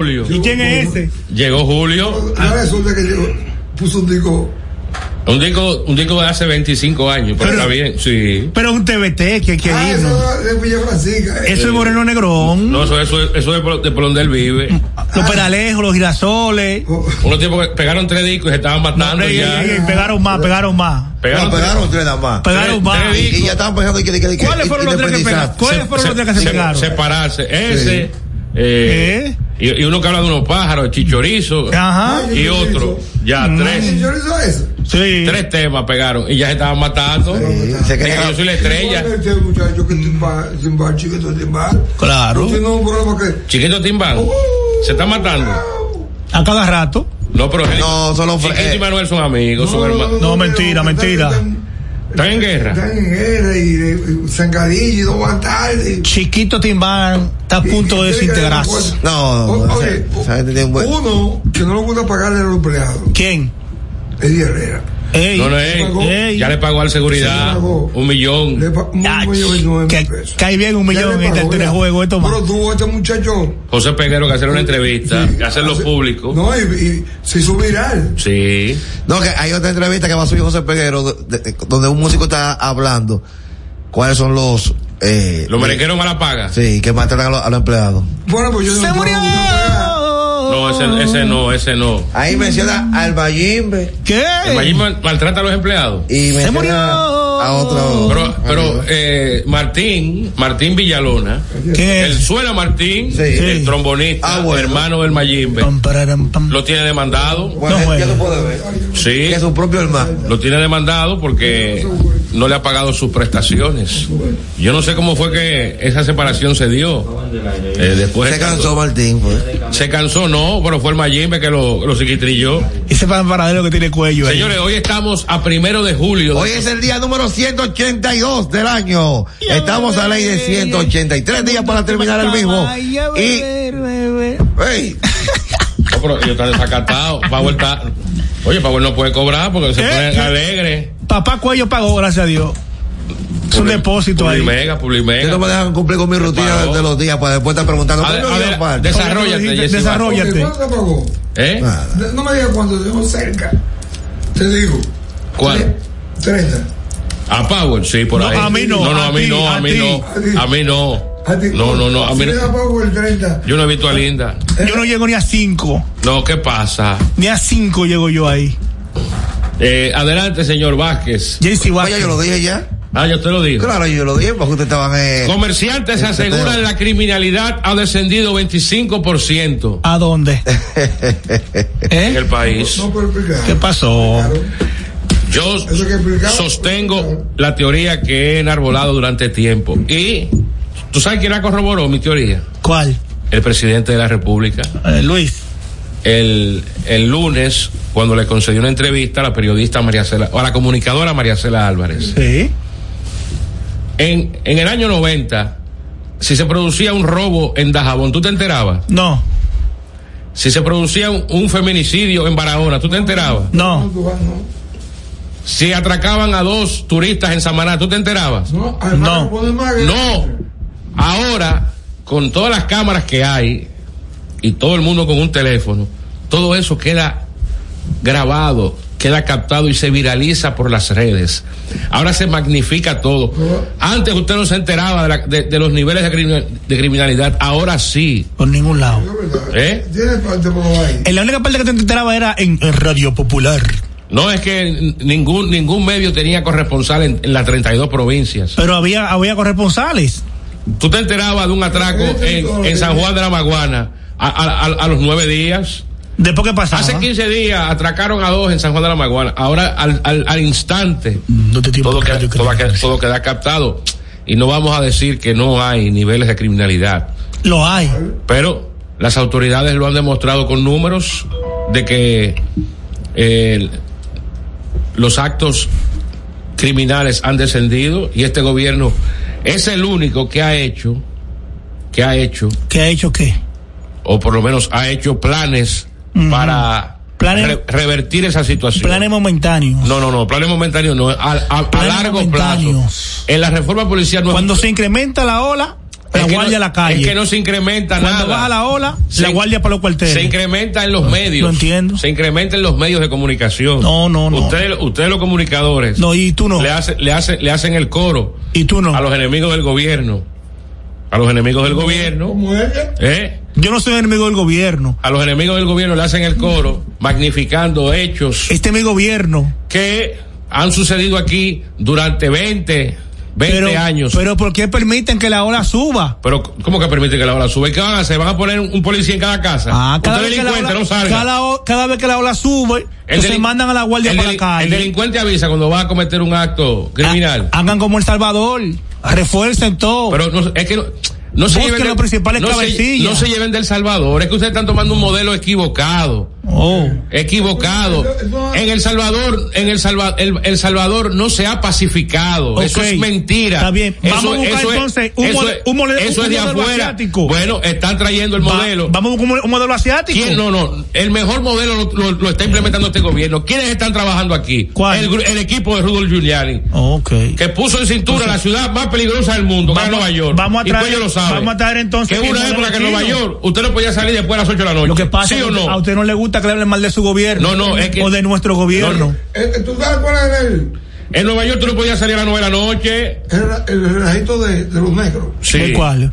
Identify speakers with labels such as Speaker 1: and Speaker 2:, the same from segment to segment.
Speaker 1: Julio.
Speaker 2: ¿Y quién es ese?
Speaker 1: Llegó Julio.
Speaker 3: Ahora resulta que llegó, puso un disco.
Speaker 1: Un disco, un disco de hace 25 años, pero,
Speaker 2: Pero-
Speaker 1: está bien, sí.
Speaker 2: Pero es un TBT que hay que
Speaker 3: Ah, eso de Villa Francisca. eh.
Speaker 2: Eso es Moreno Negrón.
Speaker 1: No, eso, eso, eso es por, de por donde él vive.
Speaker 2: Los peralejos, los girasoles.
Speaker 3: Oh,
Speaker 1: Unos tiempos que pegaron tres discos y se estaban matando
Speaker 2: Ey,
Speaker 1: ya.
Speaker 2: ey, pegaron más, pegaron más.
Speaker 1: Pegaron
Speaker 4: No,
Speaker 1: tres-
Speaker 4: pegaron tres nada más.
Speaker 2: Pegaron más.
Speaker 4: Y, y ya estaban pensando que, que, que, que
Speaker 2: ¿Cuáles fueron los tres que pegaron? ¿Cuáles fueron los tres que se pegaron?
Speaker 1: Separarse. Ese. eh,
Speaker 2: ¿Eh?
Speaker 1: Y, y uno que habla de unos pájaros, chichorizo.
Speaker 2: Ajá.
Speaker 1: Y otro. Ya,
Speaker 2: Mm.
Speaker 3: ¿Y
Speaker 1: tres.
Speaker 3: hizo eso?
Speaker 2: Sí.
Speaker 1: Tres temas pegaron y ya se estaban matando.
Speaker 4: Sí, se quedaron-
Speaker 1: yo soy la estrella.
Speaker 3: Este muchacho que timba, timba, chiquito timba.
Speaker 2: Claro.
Speaker 3: No un problema que.
Speaker 1: Chiquito Timbán. Se está matando.
Speaker 2: A cada rato.
Speaker 1: No, pero
Speaker 4: No, solo fue-
Speaker 1: Chiquito y
Speaker 4: eh.
Speaker 1: Manuel son amigos, son hermanos.
Speaker 2: No, mentira, mentira.
Speaker 1: ¿Están en guerra?
Speaker 3: Están en guerra y, y, y zancadillo y no van tarde.
Speaker 2: Chiquito Timbán está a punto de desintegrarse.
Speaker 4: No, no, no,
Speaker 3: Oye, uno que no le gusta pagarle a los empleados,
Speaker 2: ¿Quién?
Speaker 3: Eddie Herrera.
Speaker 2: Ey.
Speaker 1: No, no, ey,
Speaker 3: pagó.
Speaker 2: Ey.
Speaker 1: ya le pagó al seguridad
Speaker 3: Se pagó.
Speaker 1: un millón.
Speaker 3: Le un millón
Speaker 2: que-
Speaker 3: pesos.
Speaker 2: cae bien un millón en este
Speaker 3: ya.
Speaker 2: juego, esto.
Speaker 3: Pero tuvo este muchacho.
Speaker 1: José Peguero que hacer una entrevista,
Speaker 3: Sí,
Speaker 1: que hacerlo
Speaker 3: hace-
Speaker 1: público.
Speaker 3: No, y, y se hizo viral.
Speaker 1: Sí.
Speaker 4: No, que hay otra entrevista que va a subir José Peguero, de- de- donde un músico está hablando cuáles son los... Eh,
Speaker 1: Los merengueros mala paga.
Speaker 4: Sí, que matan a los, a los empleados.
Speaker 3: Bueno, pues yo
Speaker 2: ¡Se
Speaker 3: no
Speaker 2: murió!
Speaker 3: No, no,
Speaker 1: No, ese, ese no, ese no.
Speaker 4: Ahí menciona al Bayimbe
Speaker 2: ¿Qué?
Speaker 1: El mal- maltrata a los empleados.
Speaker 4: y menciona
Speaker 2: murió!
Speaker 4: a otro...
Speaker 1: Pero, pero eh, Martín, Martín Villalona,
Speaker 2: ¿Quién
Speaker 1: el
Speaker 2: es?
Speaker 1: Suela Martín,
Speaker 4: Sí.
Speaker 1: el trombonista,
Speaker 4: Ah, bueno.
Speaker 1: hermano del Mayimbe, lo tiene demandado.
Speaker 4: Bueno,
Speaker 2: No,
Speaker 4: ya
Speaker 2: bueno.
Speaker 4: tú puedes ver.
Speaker 1: Sí,
Speaker 4: Que es su propio hermano.
Speaker 1: lo tiene demandado porque no le ha pagado sus prestaciones. Yo no sé cómo fue que esa separación se dio. Eh, después
Speaker 4: Se cansó Martín, pues.
Speaker 1: Se cansó, no, pero fue el Mayimbe que lo, lo psiquitrilló.
Speaker 2: Ese paradero que tiene cuello ahí.
Speaker 1: Señores, hoy estamos a primero de julio.
Speaker 4: Hoy es el día número 182 del año. Estamos a ley de 183 días para terminar el mismo. Y,
Speaker 2: beber.
Speaker 4: hey,
Speaker 1: No, pero ellos están desacatados. Power está. Oye, Power no puede cobrar porque se
Speaker 2: ¿Qué?
Speaker 1: pone alegre.
Speaker 2: Papá Cuello pagó, gracias a Dios. Es un depósito ahí.
Speaker 1: Publimega,
Speaker 4: que
Speaker 1: Publimega.
Speaker 4: no me dejan cumplir con mi rutina
Speaker 1: Pagó.
Speaker 4: de los días para después estar preguntando.
Speaker 1: A ver,
Speaker 4: ¿cuándo
Speaker 1: a ver, desarrollate,
Speaker 2: Oye,
Speaker 1: Jessy
Speaker 2: desarrolla.
Speaker 1: Vázquez.
Speaker 2: Róllate.
Speaker 3: ¿Cuánto pagó?
Speaker 1: ¿Eh?
Speaker 4: Nada.
Speaker 3: No me digas cuánto, tenemos cerca. Te digo.
Speaker 1: ¿Cuál?
Speaker 3: 30.
Speaker 1: A Power, sí, por
Speaker 2: No,
Speaker 1: ahí.
Speaker 2: a mí no,
Speaker 1: No, no,
Speaker 2: a
Speaker 1: mí no, a mí no. A mí no. No, no, no, a mí no.
Speaker 3: pago el 30.
Speaker 1: Yo no he visto a Linda.
Speaker 2: Yo no llego ni a cinco.
Speaker 1: No, ¿qué pasa?
Speaker 2: Ni a cinco llego yo ahí.
Speaker 1: Eh, adelante, señor Vázquez.
Speaker 2: JC
Speaker 4: Oye,
Speaker 2: Vázquez.
Speaker 4: yo lo dije ya.
Speaker 1: Ah, yo te lo digo.
Speaker 4: Claro, yo lo dije porque ustedes estaban. Eh,
Speaker 1: Comerciantes aseguran la criminalidad ha descendido 25%
Speaker 2: ¿A dónde?
Speaker 1: en el
Speaker 2: ¿Eh?
Speaker 1: país.
Speaker 3: No puedo explicar.
Speaker 2: ¿Qué pasó?
Speaker 1: Yo
Speaker 3: Eso que explicaba.
Speaker 1: sostengo la teoría que he enarbolado durante tiempo. Y tú sabes quién la corroboró mi teoría.
Speaker 2: ¿Cuál?
Speaker 1: El presidente de la República.
Speaker 2: Eh, Luis.
Speaker 1: El, el lunes, cuando le concedió una entrevista a la periodista María Cela, o a la comunicadora María Cela Álvarez.
Speaker 2: Sí.
Speaker 1: En, en el año 90, si se producía un robo en Dajabón, ¿tú te enterabas?
Speaker 2: No,
Speaker 1: Si se producía un, un feminicidio en Barahona, ¿tú te enterabas?
Speaker 2: no.
Speaker 1: Si atracaban a dos turistas en Samaná, ¿tú te enterabas?
Speaker 3: No, además
Speaker 2: No.
Speaker 3: No.
Speaker 1: Ahora, con todas las cámaras que hay y todo el mundo con un teléfono, todo eso queda grabado, queda captado y se viraliza por las redes. Ahora se magnifica todo. Antes usted no se enteraba de, la- de- de los niveles de, criminal- de criminalidad, ahora sí.
Speaker 2: Por ningún lado.
Speaker 1: ¿Eh?
Speaker 2: En la única parte que te enteraba era en, Radio Popular.
Speaker 1: No es que ningún ningún medio tenía corresponsal en, en las 32 provincias.
Speaker 2: Pero había, había corresponsales.
Speaker 1: Tú te enterabas de un atraco en, en San Juan de la Maguana a, a- a- a los nueve días.
Speaker 2: Después que pasaba.
Speaker 1: Hace 15 días atracaron a dos en San Juan de la Maguana. Ahora al, al, al instante
Speaker 2: No te
Speaker 1: todo, queda, todo, queda- todo queda captado. Y no vamos a decir que no hay niveles de criminalidad.
Speaker 2: Lo hay.
Speaker 1: Pero las autoridades lo han demostrado con números de que eh, los actos criminales han descendido y este gobierno es el único que ha hecho, que ha hecho,
Speaker 2: ¿Qué ha hecho qué?
Speaker 1: O por lo menos ha hecho planes para
Speaker 2: Planes-
Speaker 1: re- revertir esa situación.
Speaker 2: Planes momentáneos.
Speaker 1: No, no, no, planes momentáneos no, a, a- a largo plazo. En la reforma policial no
Speaker 2: Cuando se incrementa la ola, La
Speaker 1: Es
Speaker 2: guardia
Speaker 1: no-
Speaker 2: a la calle.
Speaker 1: Es que no se incrementa
Speaker 2: Cuando
Speaker 1: nada.
Speaker 2: baja la ola,
Speaker 1: Se-
Speaker 2: la guardia para los cuarteles.
Speaker 1: Se incrementa en los medios.
Speaker 2: no entiendo.
Speaker 1: Se incrementa en los medios de comunicación.
Speaker 2: No, no, no.
Speaker 1: Ustedes, ustedes los comunicadores.
Speaker 2: No, y tú no.
Speaker 1: Le, hace- le, hace- le hacen el coro
Speaker 2: Y tú no.
Speaker 1: a los enemigos del gobierno. A los enemigos del gobierno. ¿Eh?
Speaker 2: Yo no soy enemigo del gobierno.
Speaker 1: A los enemigos del gobierno le hacen el coro, magnificando hechos
Speaker 2: Este es mi gobierno.
Speaker 1: que han sucedido aquí durante 20, 20
Speaker 2: pero,
Speaker 1: años.
Speaker 2: Pero ¿por qué permiten que la ola suba?
Speaker 1: Pero, ¿cómo que permite que la ola suba? ¿Y qué van a hacer? ¿Van a poner un, un policía en cada casa?
Speaker 2: Ah, cada vez, que la
Speaker 1: delincuente,
Speaker 2: ola,
Speaker 1: no salga.
Speaker 2: cada, vez que la ola sube,
Speaker 1: delin-
Speaker 2: mandan a la guardia
Speaker 1: el
Speaker 2: para la calle.
Speaker 1: El delincuente avisa cuando va a cometer un acto criminal.
Speaker 2: Ha- hagan como El Salvador. Refuercen todo.
Speaker 1: Pero no, es que no, se lleven
Speaker 2: los principales
Speaker 1: no se, no se lleven del Salvador. Es que ustedes están tomando un modelo equivocado.
Speaker 2: oh.
Speaker 1: Equivocado. En El Salvador, en El Salvador, el, El Salvador no se ha pacificado. Eso es mentira.
Speaker 2: Está bien.
Speaker 1: Eso,
Speaker 2: Vamos a buscar
Speaker 1: eso es-
Speaker 2: entonces un
Speaker 1: eso es-
Speaker 2: un mode-
Speaker 1: eso
Speaker 2: un
Speaker 1: es de
Speaker 2: modelo
Speaker 1: afuera.
Speaker 2: asiático.
Speaker 1: Bueno, están trayendo el
Speaker 2: Va-
Speaker 1: modelo.
Speaker 2: vamos con un, un modelo asiático.
Speaker 1: ¿Quién? No, no. El mejor modelo lo, lo- lo está implementando este gobierno. ¿Quiénes están trabajando aquí?
Speaker 2: ¿Cuál?
Speaker 1: El, equipo de Rudolf Giuliani.
Speaker 2: Ok.
Speaker 1: Que puso en cintura la ciudad más peligrosa del mundo, que era
Speaker 2: Vamos-
Speaker 1: Nueva York.
Speaker 2: vamos a
Speaker 1: y
Speaker 2: traer-
Speaker 1: lo sabe.
Speaker 2: vamos a traer entonces
Speaker 1: Que
Speaker 2: el
Speaker 1: una época que en Nueva. York usted no podía salir después de las 8 de la noche.
Speaker 2: Lo que pasa
Speaker 1: ¿Sí
Speaker 2: es
Speaker 1: o
Speaker 2: que
Speaker 1: no?
Speaker 2: a usted no le gusta que le hablen mal de su gobierno.
Speaker 1: No, no, es que-
Speaker 2: O de nuestro gobierno.
Speaker 3: Eh, eh, ¿Tú sabes cuál es el,
Speaker 1: En Nueva York tú no podías salir a las 9 de la noche.
Speaker 3: el, el relajito de, de los negros?
Speaker 1: Sí.
Speaker 2: ¿De cuál?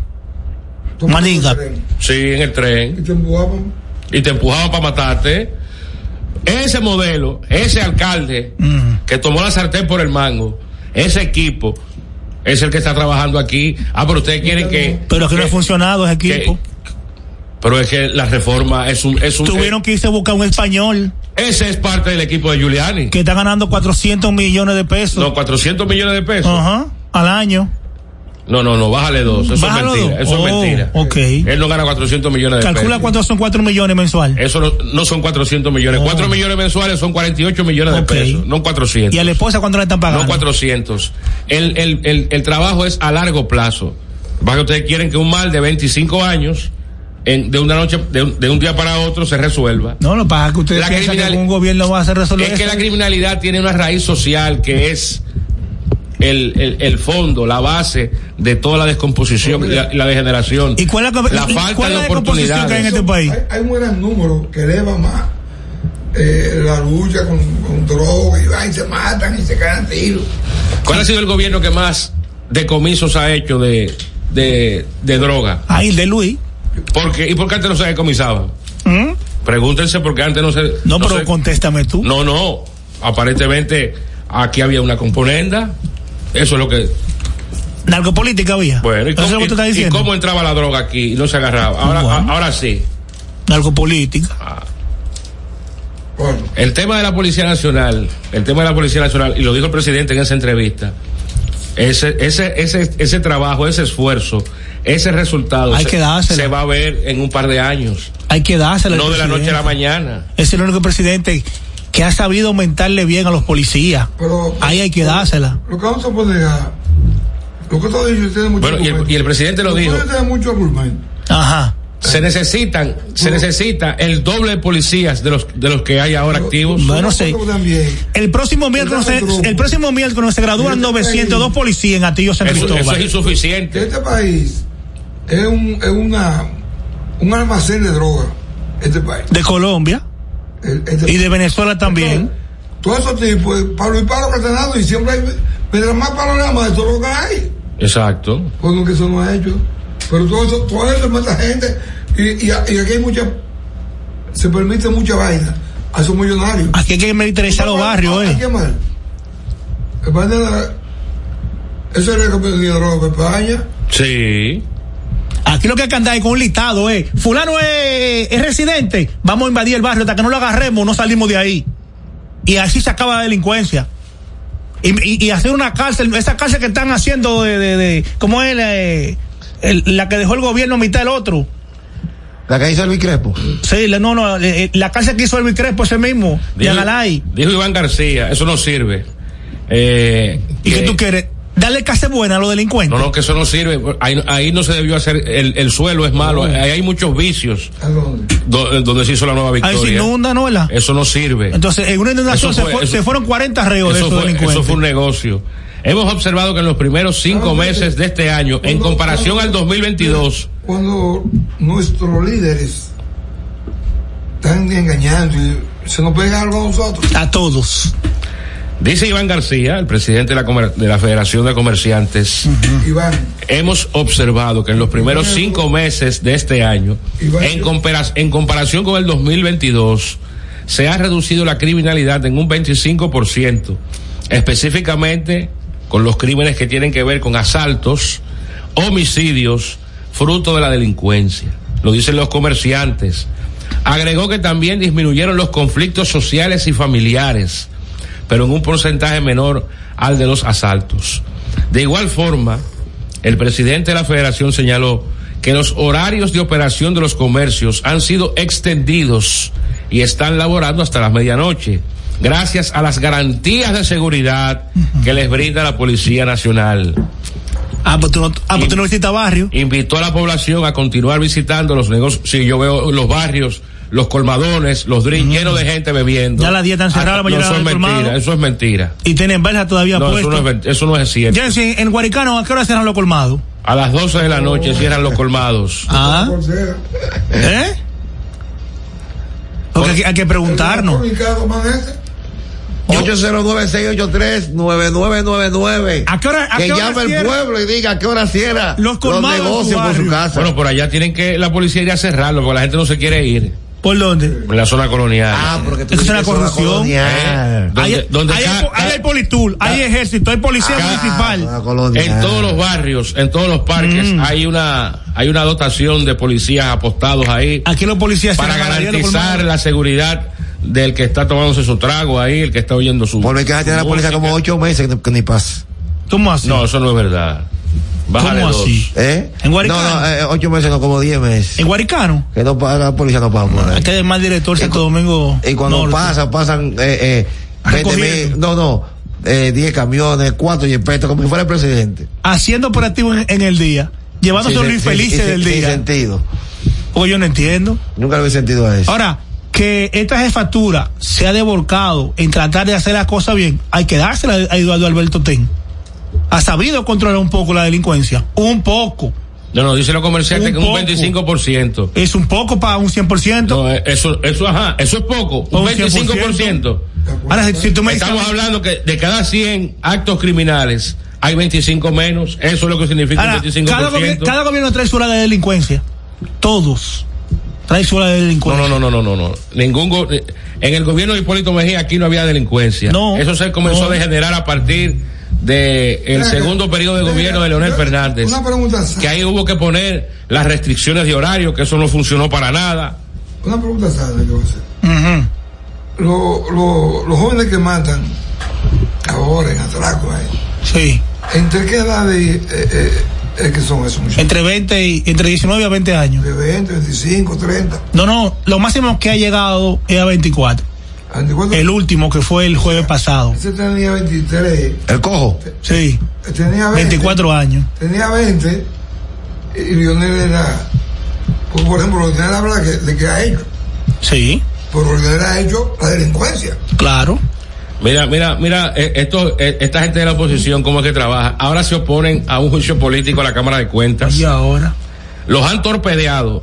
Speaker 2: Maninga.
Speaker 1: Sí, en el tren.
Speaker 3: Y te empujaban.
Speaker 1: Y te empujaban para matarte. Ese modelo, ese alcalde
Speaker 2: Mm.
Speaker 1: que tomó la sartén por el mango, ese equipo, es el que está trabajando aquí. Ah, pero ustedes quieren que.
Speaker 2: Pero que no ha
Speaker 1: que-
Speaker 2: funcionado ese
Speaker 1: que-
Speaker 2: equipo.
Speaker 1: pero es que la reforma es un. Es un
Speaker 2: Tuvieron que irse a buscar un español
Speaker 1: ese es parte del equipo de Giuliani.
Speaker 2: que está ganando 400 millones de pesos.
Speaker 1: No, 400 millones de pesos.
Speaker 2: Ajá. Al año.
Speaker 1: No, no, no, bájale dos. Eso
Speaker 2: Bájalo
Speaker 1: es mentira.
Speaker 2: dos.
Speaker 1: Eso
Speaker 2: Oh,
Speaker 1: es mentira.
Speaker 2: ok.
Speaker 1: Él no gana 400 millones de
Speaker 2: Calcula
Speaker 1: pesos.
Speaker 2: cuántos son 4 millones mensual.
Speaker 1: Eso no, no son 400 millones.
Speaker 2: Oh.
Speaker 1: 4 millones mensuales son 48 millones de pesos. No 400.
Speaker 2: ¿Y a la esposa cuánto le están pagando?
Speaker 1: No 400. El, el, el, el trabajo es a largo plazo. Va que ustedes quieren que un mal de 25 años, en, de una noche, de un, de un día para otro, se resuelva.
Speaker 2: No, que pasa que ustedes
Speaker 1: La
Speaker 2: piensan que un gobierno va a hacer resolver
Speaker 1: Es que la criminalidad tiene una raíz social que es el, el, el fondo, la base de toda la descomposición y la, y la degeneración.
Speaker 2: ¿Y cuál es la,
Speaker 1: la
Speaker 2: y
Speaker 1: falta
Speaker 2: cuál
Speaker 1: de
Speaker 2: es la descomposición que hay en
Speaker 1: oportunidades.
Speaker 2: este país?
Speaker 3: Hay, hay un gran número que eleva más eh, la lucha con, con droga y, va, y se matan y se caen tiros.
Speaker 1: ¿Cuál ha sido el gobierno que más decomisos ha hecho de, de, de droga?
Speaker 2: Ahí, el de Luis.
Speaker 1: ¿Por qué? ¿Y por qué antes no se decomisaban?
Speaker 2: ¿Mm?
Speaker 1: Pregúntense por qué antes no se...
Speaker 2: No, pero
Speaker 1: se-
Speaker 2: contéstame tú.
Speaker 1: No, no. Aparentemente aquí había una componenda. Eso es lo que...
Speaker 2: Narcopolítica había.
Speaker 1: Bueno, ¿y
Speaker 2: Eso es
Speaker 1: cómo,
Speaker 2: lo que tú estás
Speaker 1: y- y
Speaker 2: diciendo.
Speaker 1: cómo entraba la droga aquí y no se agarraba? Ahora,
Speaker 2: Bueno.
Speaker 1: a- ahora sí.
Speaker 2: Narcopolítica.
Speaker 3: Bueno,
Speaker 1: El tema de la Policía Nacional, el tema de la Policía Nacional, y lo dijo el presidente en esa entrevista, ese, ese, ese, ese trabajo, ese esfuerzo, ese resultado
Speaker 2: Hay
Speaker 1: se,
Speaker 2: que
Speaker 1: se va a ver en un par de años,
Speaker 2: Hay que
Speaker 1: no de la noche a la mañana.
Speaker 2: Es el único presidente que ha sabido aumentarle bien a los policías.
Speaker 3: pero.
Speaker 2: Ahí hay que dársela.
Speaker 3: Lo que vamos a poner a. Lo que has dicho tiene mucho
Speaker 1: Bueno, y el,
Speaker 3: argumento.
Speaker 1: y el presidente lo dijo,
Speaker 3: Tiene mucho argumento.
Speaker 2: Ajá.
Speaker 1: se necesitan, se necesita el doble de policías de los, de los que hay ahora activos.
Speaker 2: Bueno, sí. El próximo miércoles,
Speaker 3: Cuidado,
Speaker 2: se- el próximo miércoles se gradúan
Speaker 3: Este
Speaker 2: 902
Speaker 3: país-
Speaker 2: policías en Atillo San
Speaker 1: Eso, eso
Speaker 2: Cristóbal.
Speaker 1: es insuficiente.
Speaker 3: este país es un, es una, un almacén de droga. Este país.
Speaker 2: De Colombia
Speaker 3: El-
Speaker 2: y de Venezuela también.
Speaker 3: Todos esos tipos, palo y palo que y siempre hay, mientras más más, eso es lo que hay.
Speaker 1: Exacto.
Speaker 3: Pues no que eso no ha hecho. Pero todo eso, todo eso mata gente. Y, y, y aquí hay mucha, se permite mucha vaina a esos millonarios.
Speaker 2: Aquí hay que militarizar los barrios,
Speaker 3: Hay
Speaker 2: eh.
Speaker 3: que mal. El de la- Eso que venía droga para España.
Speaker 1: Sí.
Speaker 2: Aquí lo que hay que andar es con un listado, eh. Fulano es, es residente. Vamos a invadir el barrio hasta que no lo agarremos, no salimos de ahí. Y así se acaba la delincuencia. Y, y- y hacer una cárcel, esa cárcel que están haciendo de, de, de ¿cómo es? eh, el- la que dejó el gobierno a mitad del otro.
Speaker 4: La que hizo el Crespo.
Speaker 2: Sí, no, no, eh, eh, la cárcel que hizo el Crespo ese mismo, de
Speaker 1: Dijo,
Speaker 2: Angalay.
Speaker 1: dijo Iván García, eso no sirve. Eh,
Speaker 2: ¿Y qué tú quieres? Darle cárcel buena a los delincuentes.
Speaker 1: No, no, que eso no sirve. Ahí, ahí no se debió hacer. El, el suelo es malo. Ahí hay muchos vicios
Speaker 3: ¿A dónde?
Speaker 1: do- donde se hizo la nueva
Speaker 2: Ahí se
Speaker 1: victoria.
Speaker 2: inunda, ¿no? ¿verdad?
Speaker 1: Eso no sirve.
Speaker 2: Entonces, en una inundación se,
Speaker 1: fue-
Speaker 2: fue-
Speaker 1: eso-
Speaker 2: se fueron 40 reos de
Speaker 1: eso,
Speaker 2: esos
Speaker 1: fue,
Speaker 2: delincuentes.
Speaker 1: eso fue un negocio. Hemos observado que en los primeros cinco
Speaker 3: Ah,
Speaker 1: meses de este año, en
Speaker 3: Cuando-
Speaker 1: comparación al
Speaker 3: cuando-
Speaker 1: 2022,
Speaker 3: Cuando nuestros líderes están engañando y se nos pega algo a nosotros.
Speaker 2: A todos.
Speaker 1: Dice Iván García, el presidente de la, comer- de la Federación de Comerciantes,
Speaker 3: Iván,
Speaker 1: hemos observado que en los primeros cinco meses de este año, en, compara- en comparación con el 2022, se ha reducido la criminalidad en un 25%, específicamente con los crímenes que tienen que ver con asaltos, homicidios, fruto de la delincuencia. Lo dicen los comerciantes. Agregó que también disminuyeron los conflictos sociales y familiares, pero en un porcentaje menor al de los asaltos. De igual forma, el presidente de la federación señaló que los horarios de operación de los comercios han sido extendidos y están laborando hasta las medianoche, gracias a las garantías de seguridad que les brinda la Policía Nacional.
Speaker 2: Ah, pues tú no, ah, pues tú no visitas barrio.
Speaker 1: Invitó a la población a continuar visitando los negocios. Sí, yo veo los barrios, los colmadones, los drinks llenos de gente bebiendo.
Speaker 2: Ya las 10 están cerradas, la
Speaker 1: Ah,
Speaker 2: mayoría
Speaker 1: no, eso es mentira, eso es mentira.
Speaker 2: Y tienen verja todavía
Speaker 1: No, eso no, es, eso no es cierto.
Speaker 2: Jensen, en Guaricano, ¿a qué hora cerran los colmados?
Speaker 1: A las 12 de la noche cierran los colmados.
Speaker 2: Ah, ¿eh? Porque hay que- hay que preguntarnos.
Speaker 3: el comunicado, man, ese.
Speaker 4: 809-683-9999.
Speaker 2: ¿A qué hora- a
Speaker 4: que
Speaker 2: qué hora
Speaker 4: llame el pueblo y diga a qué hora cierra
Speaker 2: Los tu
Speaker 4: negocios por su casa.
Speaker 1: Bueno, por allá tienen que la policía ir a cerrarlo porque la gente no se quiere ir
Speaker 2: ¿Por dónde?
Speaker 1: en la zona colonial.
Speaker 4: ah, porque tú
Speaker 2: Eso es una
Speaker 4: zona
Speaker 2: corrupción.
Speaker 4: colonial.
Speaker 1: Donde-
Speaker 2: ahí,
Speaker 1: donde
Speaker 2: ahí
Speaker 1: ca-
Speaker 2: hay, ahí hay politul, hay ejército, hay policía
Speaker 1: Acá-
Speaker 2: municipal.
Speaker 1: En todos los barrios, en todos los parques
Speaker 2: Mm.
Speaker 1: hay una hay una dotación de policías apostados ahí
Speaker 2: Aquí los policías
Speaker 1: para garantizar la seguridad del que está tomándose su trago ahí, el que está oyendo su
Speaker 4: Por mi casa tiene la policía como ocho meses que, que ni pasa.
Speaker 2: ¿Cómo así?
Speaker 1: No, eso no es verdad. Bájale
Speaker 2: ¿Cómo
Speaker 1: dos.
Speaker 2: así?
Speaker 4: ¿Eh?
Speaker 2: ¿En Guaricano?
Speaker 4: No, no, eh, ocho meses, no, como diez meses.
Speaker 2: En Guaricano.
Speaker 4: Que no paga, la policía no paga por ahí.
Speaker 2: Aquí hay más director Santo Domingo.
Speaker 4: Y cuando
Speaker 2: Norte.
Speaker 4: pasa, pasan eh, eh, 20
Speaker 2: Recogiendo.
Speaker 4: mil, no, no, eh, 10 camiones, 4 jipetas, como si fuera el presidente.
Speaker 2: Haciendo operativo en, en el día. Llevándose los infelices
Speaker 4: sin-
Speaker 2: del
Speaker 4: sin
Speaker 2: día.
Speaker 4: sentido.
Speaker 2: Porque yo no entiendo.
Speaker 4: Nunca le había sentido a eso.
Speaker 2: Ahora, que esta jefatura se ha devolcado en tratar de hacer las cosas bien, hay que dársela a Eduardo Alberto Ten. Ha sabido controlar un poco la delincuencia. Un poco.
Speaker 1: No, no, dice los comerciantes
Speaker 2: Un
Speaker 1: que un
Speaker 2: poco.
Speaker 1: 25%.
Speaker 2: Es un poco para un 100%.
Speaker 1: No, eh, eso, eso, ajá, eso es poco, un
Speaker 2: Un
Speaker 1: 25%.
Speaker 2: Ahora, si, si tú me dices.
Speaker 1: Estamos hablando que de cada 100 actos criminales hay 25 menos, eso es lo que significa
Speaker 2: Ahora,
Speaker 1: un 25%.
Speaker 2: cada, gobi- cada gobierno trae su hora de delincuencia. Todos. Trae su hora de
Speaker 1: No,
Speaker 2: delincuencia.
Speaker 1: no, no, no, no, no. Ningún go- en el gobierno de Hipólito Mejía aquí no había delincuencia.
Speaker 2: No.
Speaker 1: Eso se comenzó
Speaker 2: No.
Speaker 1: a degenerar a partir de el
Speaker 3: Venga,
Speaker 1: segundo periodo de gobierno de Leonel
Speaker 3: yo-
Speaker 1: Fernández.
Speaker 3: Una pregunta,
Speaker 1: Que ahí hubo que poner las restricciones de horario, que eso no funcionó para nada.
Speaker 3: una pregunta sana que voy a hacer.
Speaker 2: Ujú.
Speaker 3: Lo- lo- los jóvenes que matan ahora en atraco ahí,
Speaker 2: Sí.
Speaker 3: ¿entre qué edad eh, eh, es que son esos muchachos?
Speaker 2: Entre 20 y, entre 19 a 20 años.
Speaker 3: De 20, 25, 30.
Speaker 2: No, no, lo máximo que ha llegado es a 24.
Speaker 3: ¿A 24?
Speaker 2: El último que fue el jueves pasado.
Speaker 3: Ese tenía 23,
Speaker 4: El cojo.
Speaker 2: Sí,
Speaker 3: tenía 20.
Speaker 2: 24 años.
Speaker 3: Tenía 20 y Lionel era, por, por ejemplo, Lionel habla que, de que ha hecho,
Speaker 2: Sí,
Speaker 3: pero Lionel ha hecho la delincuencia.
Speaker 2: claro.
Speaker 1: Mira, mira, mira, eh, esto, eh, esta gente de la oposición, cómo es que trabaja. Ahora se oponen a un juicio político a la Cámara de Cuentas.
Speaker 2: Y ahora.
Speaker 1: Los han torpedeado.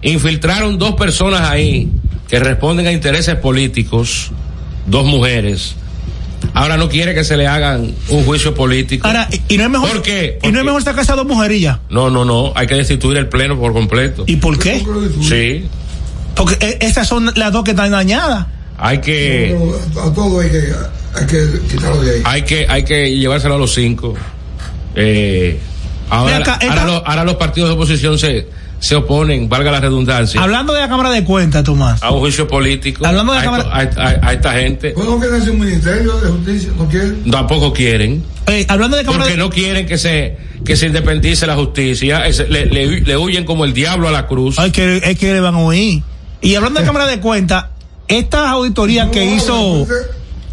Speaker 1: Infiltraron dos personas ahí que responden a intereses políticos, dos mujeres. Ahora no quiere que se le hagan un juicio político.
Speaker 2: Ahora, y, no es mejor.
Speaker 1: ¿Por qué?
Speaker 2: Y no es mejor estar casado mujerilla.
Speaker 1: No, no, no, hay que destituir el pleno por completo.
Speaker 2: ¿Y por qué?
Speaker 1: Sí,
Speaker 2: Porque eh, esas son las dos que están dañadas.
Speaker 1: hay que,
Speaker 3: a, todo hay que, hay que quitarlo de ahí.
Speaker 1: hay que, hay que llevárselo a los cinco. Eh, ahora,
Speaker 2: Ven acá, esta-
Speaker 1: ahora, los, ahora los partidos de oposición se, se oponen, valga la redundancia,
Speaker 2: Hablando de la Cámara de Cuentas, Tomás.
Speaker 1: a un juicio político.
Speaker 2: Hablando de
Speaker 1: a,
Speaker 2: la
Speaker 1: esto-
Speaker 2: Cámara-
Speaker 1: a- a- a esta gente.
Speaker 3: Hacer un ministerio de justicia, no quieren.
Speaker 1: Tampoco quieren.
Speaker 2: Eh, hablando de Cámara
Speaker 1: Porque
Speaker 2: de
Speaker 1: no quieren que se, que se independice la justicia. Es- le, le- le huyen como el diablo a la cruz.
Speaker 2: Ay, que, es que le van a oír. Y hablando de Cámara de Cuentas, esta auditoría que hizo.
Speaker 3: entonces,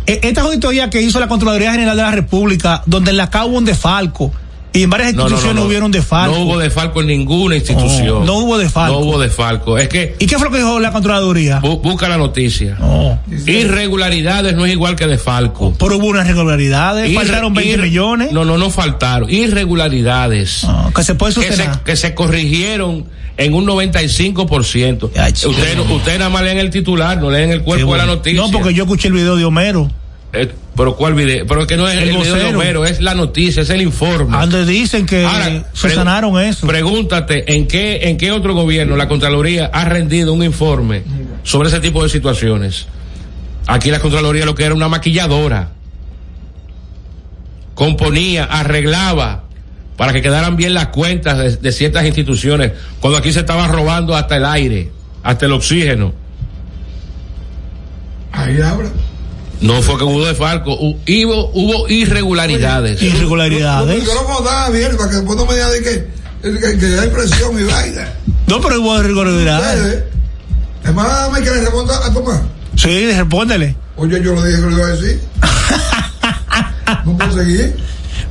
Speaker 2: Eh, Esta auditoría que hizo la Contraloría General de la República, donde en la CAU hubo un desfalco Y en varias
Speaker 1: No, no, no,
Speaker 2: instituciones
Speaker 1: no.
Speaker 2: hubieron desfalco.
Speaker 1: No hubo desfalco en ninguna institución.
Speaker 2: Oh, no hubo desfalco.
Speaker 1: No hubo desfalco. Es que
Speaker 2: ¿Y qué fue lo que dijo la Contraloría?
Speaker 1: bu- busca la noticia.
Speaker 2: No.
Speaker 1: Irregularidades no es igual que desfalco.
Speaker 2: Pero hubo unas irregularidades,
Speaker 1: Irre-
Speaker 2: faltaron 20
Speaker 1: ir-
Speaker 2: millones.
Speaker 1: No, no, no faltaron. Irregularidades.
Speaker 2: Ah, que se puede
Speaker 1: que se, que se corrigieron en un 95%.
Speaker 2: Ay,
Speaker 1: usted, usted nada más leen el titular, no leen el cuerpo
Speaker 2: Sí,
Speaker 1: de la noticia.
Speaker 2: No, porque yo escuché el video de Homero.
Speaker 1: Eh, pero ¿cuál video? Pero que no es
Speaker 2: El
Speaker 1: el, video de. Homero, es la noticia, es el informe.
Speaker 2: Donde dicen que
Speaker 1: Ahora,
Speaker 2: se sanaron eso.
Speaker 1: Pregúntate, ¿en qué, ¿en qué otro gobierno la Contraloría ha rendido un informe sobre ese tipo de situaciones? Aquí la Contraloría lo que era una maquilladora. Componía, arreglaba para que quedaran bien las cuentas de, de ciertas instituciones, cuando aquí se estaba robando hasta el aire, hasta el oxígeno.
Speaker 3: Ahí habla.
Speaker 1: No fue que hubo desfalco, hu- hubo, hubo irregularidades.
Speaker 2: Irregularidades.
Speaker 3: micrófonos están abiertos para que después no me digan de que, que, que hay presión y vaina.
Speaker 2: No, pero hubo irregularidades.
Speaker 3: Además, me quieren responder a tomar.
Speaker 2: Sí, respóndele.
Speaker 3: Oye, yo lo dije que lo iba a decir. no puedo seguir.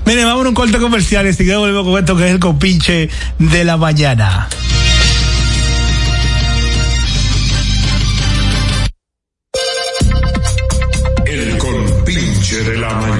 Speaker 2: Miren, vamos a un corte comercial y seguimos volvemos con esto que es el compinche de la mañana.
Speaker 5: De la mañana.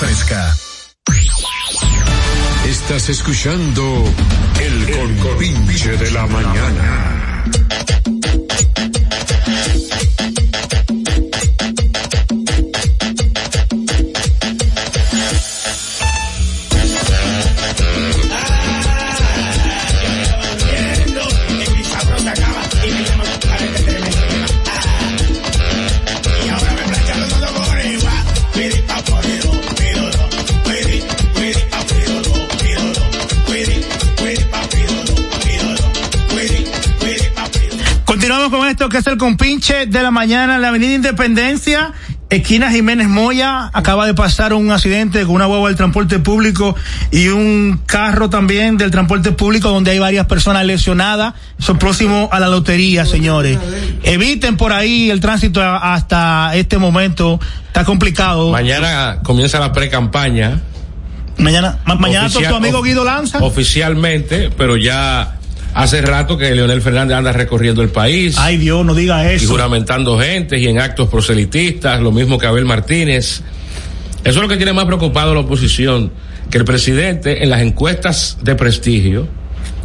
Speaker 5: Refresca. Estás escuchando el compinche de la mañana.
Speaker 2: Que es el compinche de la mañana en la Avenida Independencia. Esquina Jiménez Moya acaba de pasar un accidente con una hueva del transporte público y un carro también del transporte público donde hay varias personas lesionadas. Son próximos a la lotería, señores. Eviten por ahí el tránsito hasta este momento. Está complicado.
Speaker 1: Mañana comienza la pre-campaña.
Speaker 2: Mañana, ma- mañana tu,
Speaker 1: Oficial-
Speaker 2: tu amigo Guido Lanza.
Speaker 1: Oficialmente, pero ya Hace rato que Leonel Fernández anda recorriendo el país.
Speaker 2: Ay Dios, no diga
Speaker 1: y
Speaker 2: eso.
Speaker 1: juramentando gente y en actos proselitistas, lo mismo que Abel Martínez. Eso es lo que tiene más preocupado a la oposición, que el presidente en las encuestas de prestigio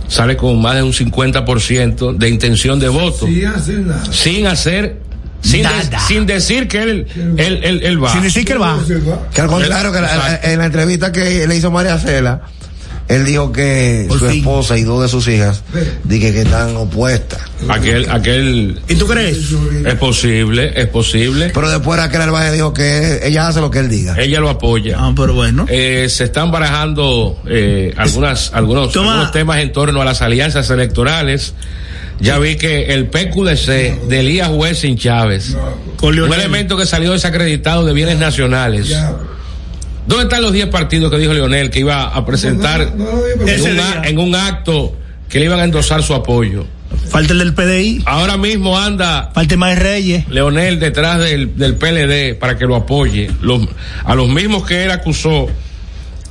Speaker 1: sale con más de un 50% de intención de voto,
Speaker 3: Sí, hace nada.
Speaker 1: sin hacer, sin, de- sin decir que él, él, él, él va.
Speaker 2: Sin decir que él va.
Speaker 4: Que al contrario, que la- en la entrevista que le hizo María Cela, él dijo que
Speaker 2: Por
Speaker 4: su
Speaker 2: fin.
Speaker 4: esposa y dos de sus hijas dije que están opuestas.
Speaker 1: Aquel, aquel,
Speaker 2: ¿Y tú crees?
Speaker 1: es posible, es posible.
Speaker 4: Pero después Raquel Albaje dijo que ella hace lo que él diga.
Speaker 1: Ella lo apoya.
Speaker 2: Ah, pero bueno.
Speaker 1: Eh, se están barajando eh, algunas, algunos,
Speaker 2: Toma.
Speaker 1: algunos temas en torno a las alianzas electorales. Ya vi que el PQDC de Elías Juez sin Chávez,
Speaker 2: Con
Speaker 1: un elemento que salió desacreditado de bienes nacionales. ¿Dónde están los 10 partidos que dijo Leonel que iba a presentar
Speaker 3: No, no, no, no,
Speaker 1: en, un,
Speaker 2: día.
Speaker 1: a- en un acto que le iban a endosar su apoyo?
Speaker 2: Falta el del PDI,
Speaker 1: Ahora mismo anda
Speaker 2: falta Maes Reyes.
Speaker 1: Leonel detrás del, del PLD para que lo apoye. Los- a los mismos que él acusó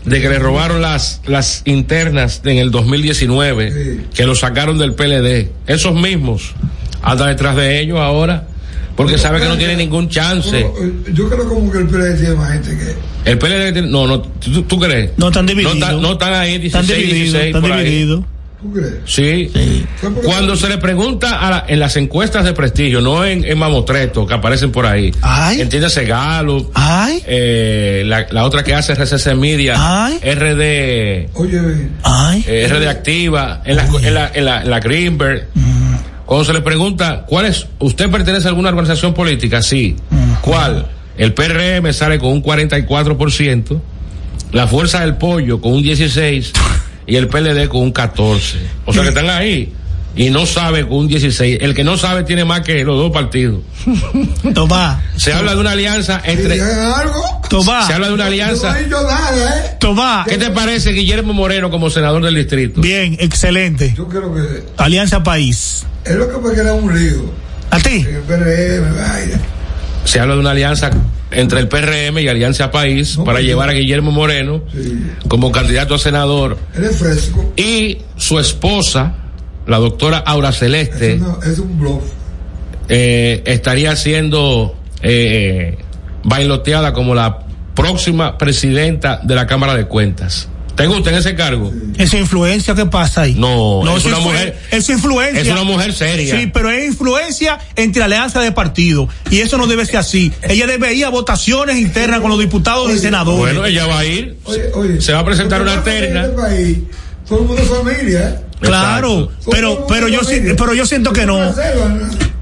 Speaker 1: de que le robaron las, las internas en el 2019,
Speaker 3: Sí.
Speaker 1: que lo sacaron del PLD. Esos mismos anda detrás de ellos ahora porque sabe que no tiene ningún chance.
Speaker 3: Bueno, eh, yo creo como que el PLD tiene más gente que.
Speaker 1: El PLD, tiene- no, no, ¿tú, tú crees?
Speaker 2: No están divididos.
Speaker 1: No, están- no están ahí, 16,
Speaker 2: Están divididos,
Speaker 1: 16,
Speaker 2: están divididos.
Speaker 3: ¿Tú crees?
Speaker 1: Sí. Cuando se le pregunta a la- en las encuestas de prestigio, no en, en mamotreto que aparecen por ahí,
Speaker 2: Ay.
Speaker 1: entiéndase Galo,
Speaker 2: Ay,
Speaker 1: eh, la, la otra que hace RCC Media,
Speaker 2: Ay.
Speaker 1: RD,
Speaker 3: Oye,
Speaker 2: ay.
Speaker 1: eh, RD Activa, en la, en la, en la, en la Greenberg.
Speaker 2: Mm.
Speaker 1: Cuando se le pregunta, ¿cuál es? ¿Usted pertenece a alguna organización política? Sí. ¿Cuál? El PRM sale con un 44%, la Fuerza del Pollo con un 16% y el PLD con un 14%. O sea que están ahí y no sabe con un 16%. El que no sabe tiene más que los dos partidos.
Speaker 2: Tomá,
Speaker 1: Se habla de una alianza
Speaker 3: ¿y
Speaker 1: entre...
Speaker 3: algo?
Speaker 2: tomá,
Speaker 1: Se habla de una
Speaker 3: no
Speaker 1: alianza.
Speaker 3: nada, ¿eh?
Speaker 2: tomá.
Speaker 1: ¿Qué te parece Guillermo Moreno como senador del distrito?
Speaker 2: Bien, excelente.
Speaker 3: Yo creo que
Speaker 2: Alianza País.
Speaker 3: es lo que me queda un lío.
Speaker 2: ¿A ti?
Speaker 3: En el PRM, vaya.
Speaker 1: Se habla de una alianza entre el PRM y Alianza País
Speaker 3: No,
Speaker 1: para llevar a Guillermo Moreno
Speaker 3: Sí.
Speaker 1: como candidato a senador
Speaker 3: Él es fresco.
Speaker 1: y su esposa, la doctora Aura
Speaker 3: Es,
Speaker 1: Celeste,
Speaker 3: una- es un bluff.
Speaker 1: eh, estaría siendo eh, bailoteada como la próxima presidenta de la Cámara de Cuentas. ¿Te gusta en ese cargo?
Speaker 2: Esa influencia que pasa ahí.
Speaker 1: No, es
Speaker 2: eso
Speaker 1: una mujer-
Speaker 2: Es influencia.
Speaker 1: Es una mujer seria.
Speaker 2: Sí, pero es influencia entre alianza de partidos. Y eso no debe ser así. Ella debe ir a votaciones internas con los diputados y senadores.
Speaker 1: Bueno, ella va a ir.
Speaker 3: Oye, oye.
Speaker 1: Se va a presentar una
Speaker 3: es
Speaker 1: terna.
Speaker 3: país, mundo es familia, ¿eh?
Speaker 2: claro,
Speaker 1: Exacto.
Speaker 2: pero, pero yo, pero yo siento que no.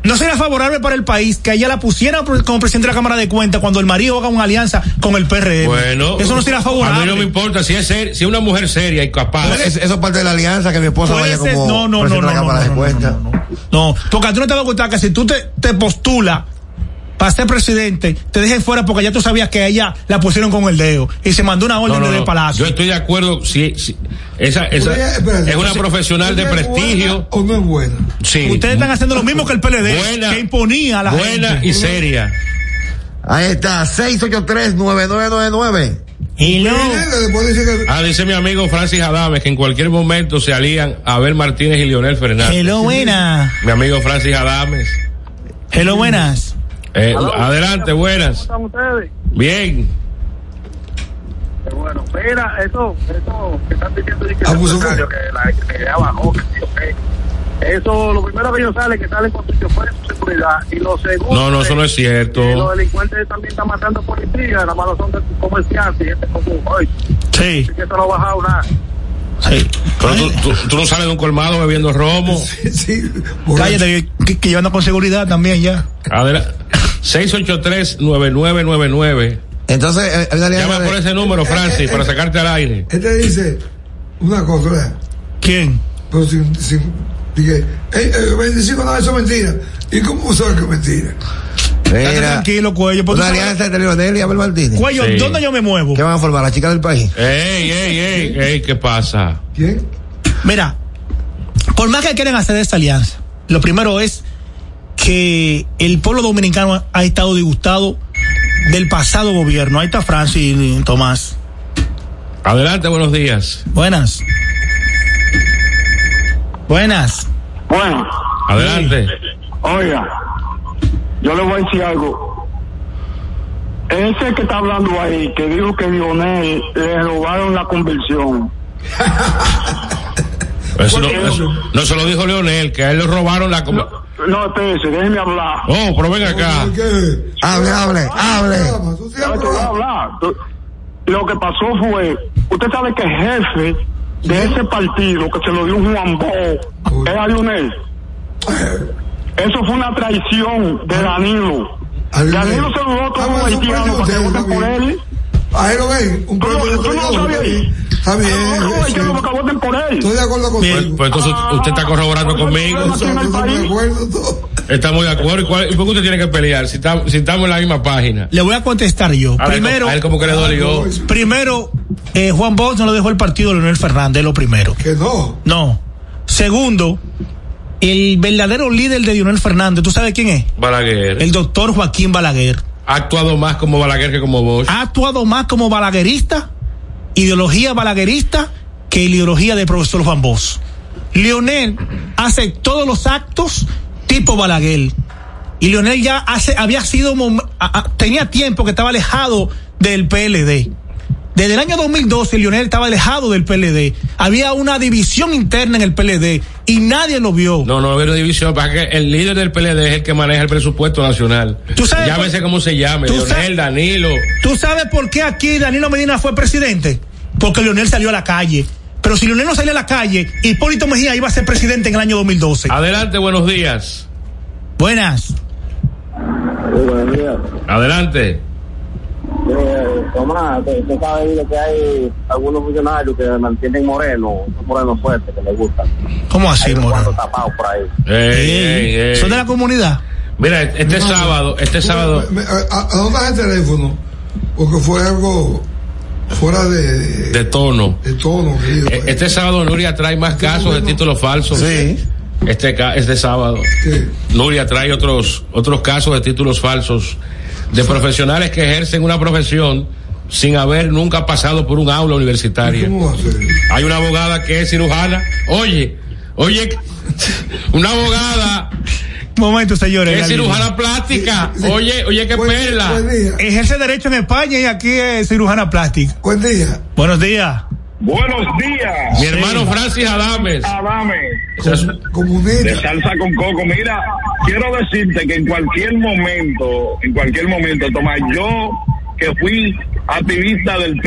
Speaker 2: No sería favorable para el país que ella la pusiera por- como presidente de la Cámara de Cuentas cuando el marido haga una alianza con el PRM.
Speaker 1: Bueno,
Speaker 2: eso no sería
Speaker 1: A
Speaker 2: favorable.
Speaker 1: mí no me importa si es, ser- si es una mujer seria y capaz.
Speaker 4: Es- eso es parte de la alianza que mi esposa vaya
Speaker 2: ser-
Speaker 4: como
Speaker 2: no, no, no,
Speaker 4: presidente
Speaker 2: no,
Speaker 4: de la
Speaker 2: no,
Speaker 4: Cámara
Speaker 2: no,
Speaker 4: de
Speaker 2: no,
Speaker 4: Cuentas.
Speaker 2: no, no, no. porque a ti no te das cuenta que si tú te, te postulas para ser presidente, te dejes fuera porque ya tú sabías que a ella la pusieron con el dedo y se mandó una orden
Speaker 1: No, no,
Speaker 2: palacio.
Speaker 1: Yo estoy de acuerdo. Si, si- esa, esa
Speaker 3: Oye, espérate,
Speaker 1: es una profesional de
Speaker 3: ¿ella es
Speaker 1: prestigio.
Speaker 3: buena ¿O no es buena?
Speaker 1: Sí.
Speaker 2: Ustedes están haciendo lo mismo que el PLD,
Speaker 1: Buena,
Speaker 2: que imponía a la
Speaker 1: buena
Speaker 2: gente.
Speaker 1: y seria.
Speaker 4: Ahí está, 683-9999.
Speaker 2: Y no.
Speaker 1: Ah, dice mi amigo Francis Adames que en cualquier momento se alían Abel Martínez y Leonel Fernández.
Speaker 2: Hello, buenas.
Speaker 1: Mi amigo Francis Adames.
Speaker 2: Hello, buenas.
Speaker 1: Eh, adelante, buenas.
Speaker 6: están ustedes?
Speaker 1: Bien.
Speaker 6: Qué bueno, mira, eso, eso que están diciendo que,
Speaker 3: Ah, pues,
Speaker 6: que la que ya bajó, que sí, ok. Eso, lo primero que ellos salen, que salen con su chofer y su seguridad. Y lo segundo.
Speaker 1: No, no, eso no es cierto.
Speaker 6: que los delincuentes también están matando policías, nada más son de comerciantes y gente común. Hoy,
Speaker 2: Sí,
Speaker 6: que eso no ha bajado nada.
Speaker 2: sí.
Speaker 1: Pero tú, tú- tú no sales de un colmado bebiendo romo.
Speaker 3: sí, borracho.
Speaker 2: Cállate, que, que yo ando con seguridad también ya.
Speaker 1: Adelante. 683-9999.
Speaker 4: Entonces, eh, hay una alianza
Speaker 1: Llama
Speaker 4: de-
Speaker 1: por ese número, Francis, para sacarte al aire.
Speaker 3: Este dice una cosa, ¿verdad?
Speaker 2: ¿Quién?
Speaker 3: Pero sin, sin, dije, eh, eh, 25 no, eso es mentira. ¿Y cómo sabe que es mentira?
Speaker 2: Estate
Speaker 4: Mira,
Speaker 2: tranquilo, cuello. porque
Speaker 4: una
Speaker 2: sabes-
Speaker 4: alianza entre Leonel y Abel Martínez.
Speaker 2: Cuello,
Speaker 1: Sí.
Speaker 2: ¿dónde yo me muevo?
Speaker 4: ¿Qué van a formar? ¿La chica del país?
Speaker 1: Ey, ey, ey, ey, ¿qué pasa?
Speaker 3: ¿Quién?
Speaker 2: Mira, por más que quieren hacer esta alianza, lo primero es que el pueblo dominicano ha estado disgustado del pasado gobierno. Ahí está Francis y Tomás.
Speaker 1: Adelante, buenos días.
Speaker 2: Buenas. Buenas.
Speaker 7: Bueno,
Speaker 1: Adelante.
Speaker 7: oiga, yo le voy a decir algo. Ese que está hablando ahí, que dijo que Lionel le robaron la conversión.
Speaker 1: Eso no, eso- no se lo dijo Leonel, que a él le robaron la...
Speaker 7: No, espérese, déjeme hablar.
Speaker 1: Oh, pero ven acá.
Speaker 4: Hable, hable, hable.
Speaker 7: Lo que pasó fue, usted sabe que el jefe de ese partido que se lo dio Juan Bo es a Lionel. Eso fue una traición de Danilo. Danilo se lo dio todos los haitianos para que voten por él.
Speaker 3: Ahí lo ven, un pueblo
Speaker 7: ¿Tú no sabías?
Speaker 3: Está bien.
Speaker 7: Que voten por él.
Speaker 3: Estoy de acuerdo
Speaker 1: Pues,
Speaker 3: contigo.
Speaker 1: pues entonces usted está corroborando conmigo. Estamos de acuerdo. ¿Y, cuál- y por qué usted tiene que pelear si, está- si estamos en la misma página?
Speaker 2: Le voy a contestar yo.
Speaker 1: A ver,
Speaker 2: primero,
Speaker 1: a él como que le dolió.
Speaker 2: primero, eh, Juan Bosch no lo dejó el partido de Leonel Fernández, lo primero.
Speaker 3: Que no.
Speaker 2: No. Segundo, el verdadero líder de Leonel Fernández, ¿tú sabes quién es?
Speaker 1: Balaguer.
Speaker 2: El doctor Joaquín Balaguer.
Speaker 1: Ha actuado más como Balaguer que como vos.
Speaker 2: Ha actuado más como balaguerista, ideología balaguerista, que ideología del profesor Juan Bosch. Leonel hace todos los actos tipo Balaguer. Y Leonel ya hace, había sido, tenía tiempo que estaba alejado del PLD. Desde el año 2012 Leonel estaba alejado del PLD. Había una división interna en el PLD y nadie lo vio.
Speaker 1: No, no, había una división. Para que el líder del PLD es el que maneja el presupuesto nacional.
Speaker 2: ¿Tú sabes
Speaker 1: Llámese
Speaker 2: por-
Speaker 1: como se llame.
Speaker 2: tú
Speaker 1: Leonel,
Speaker 2: sabes-
Speaker 1: Danilo.
Speaker 2: ¿Tú sabes por qué aquí Danilo Medina fue presidente? Porque Leonel salió a la calle. Pero si Leonel no salía a la calle, Hipólito Mejía iba a ser presidente en el año 2012.
Speaker 1: Adelante, buenos días.
Speaker 2: Buenas.
Speaker 7: buenos días.
Speaker 1: Adelante.
Speaker 7: Eh, Tomás, usted usted sabe de que hay algunos funcionarios que mantienen moreno, esos morenos fuertes que les gustan.
Speaker 2: ¿Cómo así,
Speaker 7: Hay
Speaker 2: Moreno?
Speaker 7: tapados por ahí.
Speaker 1: Ey, ey, ey.
Speaker 2: ¿Son de la comunidad?
Speaker 1: Mira, este sábado, este sábado.
Speaker 3: Me- ¿A, a- a dónde está el teléfono? Porque fue algo fuera de,
Speaker 1: De tono.
Speaker 3: de tono, querido.
Speaker 1: Eh, Este sábado Nuria trae más casos de títulos falsos.
Speaker 4: Sí.
Speaker 1: Este, ca- este sábado. Nuria trae otros, otros casos de títulos falsos de profesionales que ejercen una profesión sin haber nunca pasado por un aula universitaria. Hay una abogada que es cirujana. Oye, oye, una abogada
Speaker 2: Momento, señores.
Speaker 1: es cirujana plástica. Oye, oye, qué
Speaker 3: Buen-
Speaker 1: perla.
Speaker 3: Buen día.
Speaker 2: Ejerce derecho en España y aquí es cirujana plástica.
Speaker 3: Buen día.
Speaker 2: Buenos días.
Speaker 7: Buenos días.
Speaker 1: Mi hermano Francis Adames.
Speaker 7: Adame.
Speaker 1: Esa es-
Speaker 3: Comunista.
Speaker 7: De salsa con coco. Mira, quiero decirte que en cualquier momento, en cualquier momento, Tomás, yo que fui activista del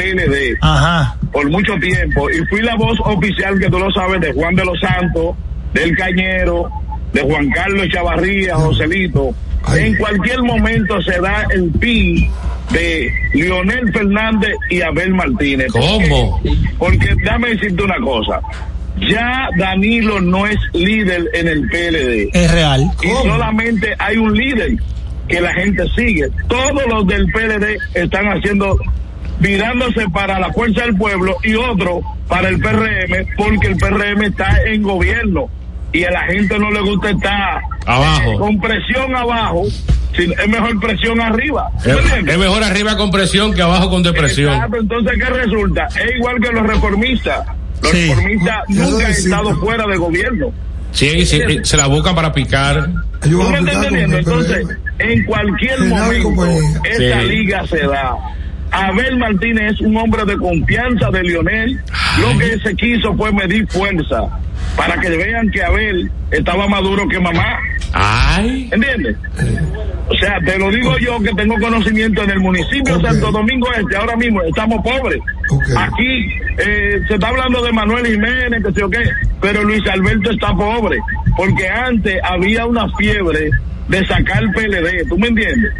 Speaker 2: Ajá.
Speaker 7: por mucho tiempo y fui la voz oficial, que tú lo sabes, de Juan de los Santos, del Cañero, de Juan Carlos Chavarría, Joselito. En cualquier momento se da el pin de Leonel Fernández y Abel Martínez. ¿Por
Speaker 1: ¿Cómo?
Speaker 7: qué? Porque déjame decirte una cosa. Ya Danilo no es líder en el PLD.
Speaker 2: Es real.
Speaker 7: Y solamente hay un líder que la gente sigue. Todos los del PLD están haciendo, virándose para la fuerza del pueblo y otro para el PRM, porque el PRM está en gobierno y a la gente no le gusta estar
Speaker 1: Abajo.
Speaker 7: con presión abajo, es mejor presión arriba. ¿Me
Speaker 1: Es, mejor arriba con presión que abajo con depresión.
Speaker 7: Exacto, entonces ¿qué resulta? Es igual que los reformistas. Los
Speaker 2: Sí.
Speaker 7: reformistas nunca han
Speaker 3: es
Speaker 7: estado fuera de gobierno.
Speaker 1: Sí, sí, se la buscan para picar.
Speaker 7: ¿Tú me estás entendiendo? Entonces, en cualquier momento, esta
Speaker 1: Sí.
Speaker 7: liga se da. Abel Martínez es un hombre de confianza de Lionel. Lo que se quiso fue medir fuerza para que vean que Abel estaba maduro que mamá.
Speaker 1: Ay.
Speaker 7: ¿Entiendes? O sea, te lo digo yo que tengo conocimiento en el municipio de Santo Domingo Este, ahora mismo estamos pobres. Aquí eh, se está hablando de Manuel Jiménez, que sé yo qué, pero Luis Alberto está pobre, porque antes había una fiebre de sacar PLD, ¿tú me entiendes?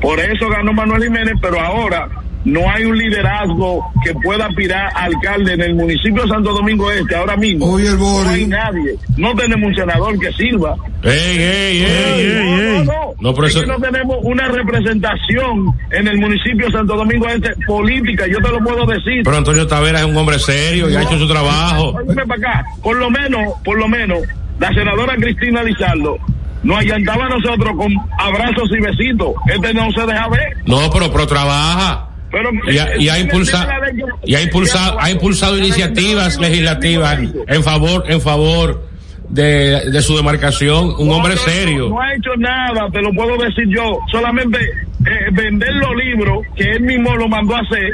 Speaker 7: Por eso ganó Manuel Jiménez, pero ahora no hay un liderazgo que pueda aspirar a alcalde en el municipio de Santo Domingo Este ahora mismo.
Speaker 3: Oye, el
Speaker 7: no hay nadie. No tenemos un senador que sirva.
Speaker 1: Ey, ey, ey, ey,
Speaker 7: no,
Speaker 1: ey.
Speaker 7: no, no.
Speaker 1: No, pero
Speaker 7: Es
Speaker 1: eso-
Speaker 7: que no tenemos una representación en el municipio de Santo Domingo Este política, yo te lo puedo decir.
Speaker 1: Pero Antonio Taveras es un hombre serio y ha hecho su trabajo.
Speaker 7: Óyeme para acá. Por lo menos, por lo menos, la senadora Cristina Lizardo nos allantaba a nosotros con abrazos y besitos. Este no se deja ver.
Speaker 1: No, pero, pero trabaja.
Speaker 7: Pero,
Speaker 1: Y ha, y ha
Speaker 7: eh,
Speaker 1: impulsado, y ha impulsado, ha impulsado iniciativas legislativas en favor, en favor de, de su demarcación, un
Speaker 7: No,
Speaker 1: hombre serio.
Speaker 7: No, no ha hecho nada, te lo puedo decir yo. Solamente eh, vender los libros que él mismo lo mandó a hacer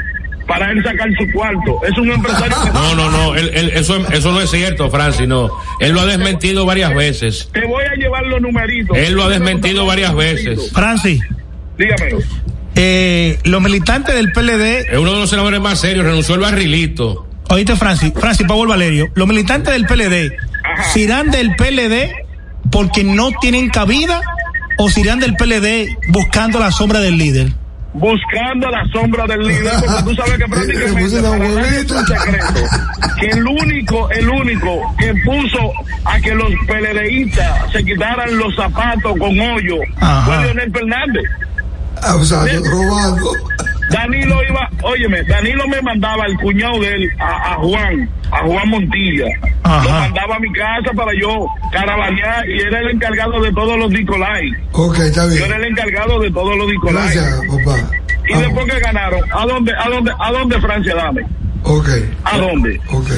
Speaker 7: para él sacar su cuarto. Es un empresario que
Speaker 1: No, no, no, él- él- eso, eso no es cierto, Francis, no. Él lo ha desmentido varias veces.
Speaker 7: te voy a llevar los numeritos.
Speaker 1: Él lo ha desmentido varias veces.
Speaker 2: Francis.
Speaker 7: Dígamelo.
Speaker 2: Eh, los militantes del PLD.
Speaker 1: Es uno de los senadores más serios, renunció el barrilito.
Speaker 2: Oíste, Francis, Francis Pablo Valerio. Los militantes del PLD se irán del PLD porque no tienen cabida o se irán del PLD buscando la sombra del líder.
Speaker 7: Buscando la sombra del líder, porque tú sabes que prácticamente para nadie es un secreto que el único, el único que puso a que los PLDistas se quitaran los zapatos con hoyo fue Leonel Fernández.
Speaker 3: Ah, o sea, robando.
Speaker 7: Danilo iba, óyeme, Danilo me mandaba el cuñado de él, a, a Juan, a Juan Montilla. Lo mandaba a mi casa para yo caravanear y era el encargado de todos los Nicolai.
Speaker 3: Ok, está
Speaker 7: Yo
Speaker 3: bien.
Speaker 7: era el encargado de todos los Nicolai.
Speaker 3: Gracias, papá.
Speaker 7: Y después que ganaron, ¿a dónde, a dónde, a dónde Francia dame?
Speaker 3: Ok.
Speaker 7: ¿A dónde?
Speaker 3: Ok.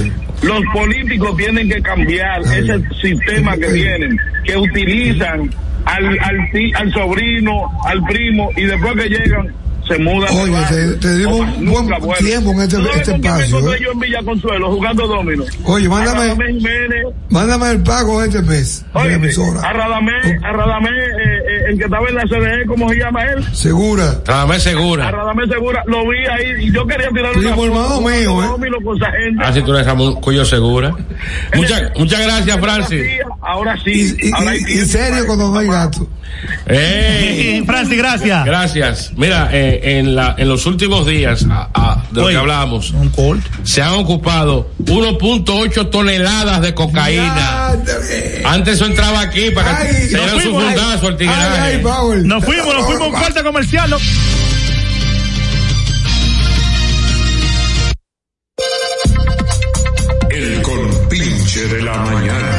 Speaker 7: Los políticos tienen que cambiar ese sistema que tienen, que utilizan al, al, al sobrino, al primo, y después que llegan, se mudan.
Speaker 3: Oye, te, te dimos un buen tiempo en este,
Speaker 7: ¿Tú sabes
Speaker 3: este espacio.
Speaker 7: encontré
Speaker 3: ¿eh?
Speaker 7: yo en Villa Consuelo jugando domino?
Speaker 3: Oye, mándame-
Speaker 7: A
Speaker 3: Mándame el pago este mes
Speaker 7: oye, a Radamés, a eh, eh, el que estaba en la CDE, ¿cómo se llama él?
Speaker 3: Segura.
Speaker 1: Radamés
Speaker 7: A
Speaker 1: Segura.
Speaker 7: Radamés Segura, lo vi ahí y yo quería tirar una
Speaker 3: hermano
Speaker 7: foto
Speaker 3: mío, ¿eh?
Speaker 7: domino con esa gente.
Speaker 1: Así tú eres Ramón Cuyo Segura. Muchas, muchas gracias, Francis.
Speaker 7: Ahora sí,
Speaker 3: Y,
Speaker 7: ahora hay
Speaker 3: y- y serio cuando no hay gato.
Speaker 2: Francis, gracias.
Speaker 1: Gracias. Mira, eh, en, la, en los últimos días a- a- de lo que hablamos, se han ocupado 1.8 toneladas de cocaína. Antes eso entraba aquí para que se
Speaker 3: nos
Speaker 1: dieran su fundazo al
Speaker 3: Ay,
Speaker 1: tigreaje.
Speaker 3: ay, Powell.
Speaker 2: Nos fuimos, nos fuimos a un corte comercial. ¿no?
Speaker 5: El compinche de la mañana.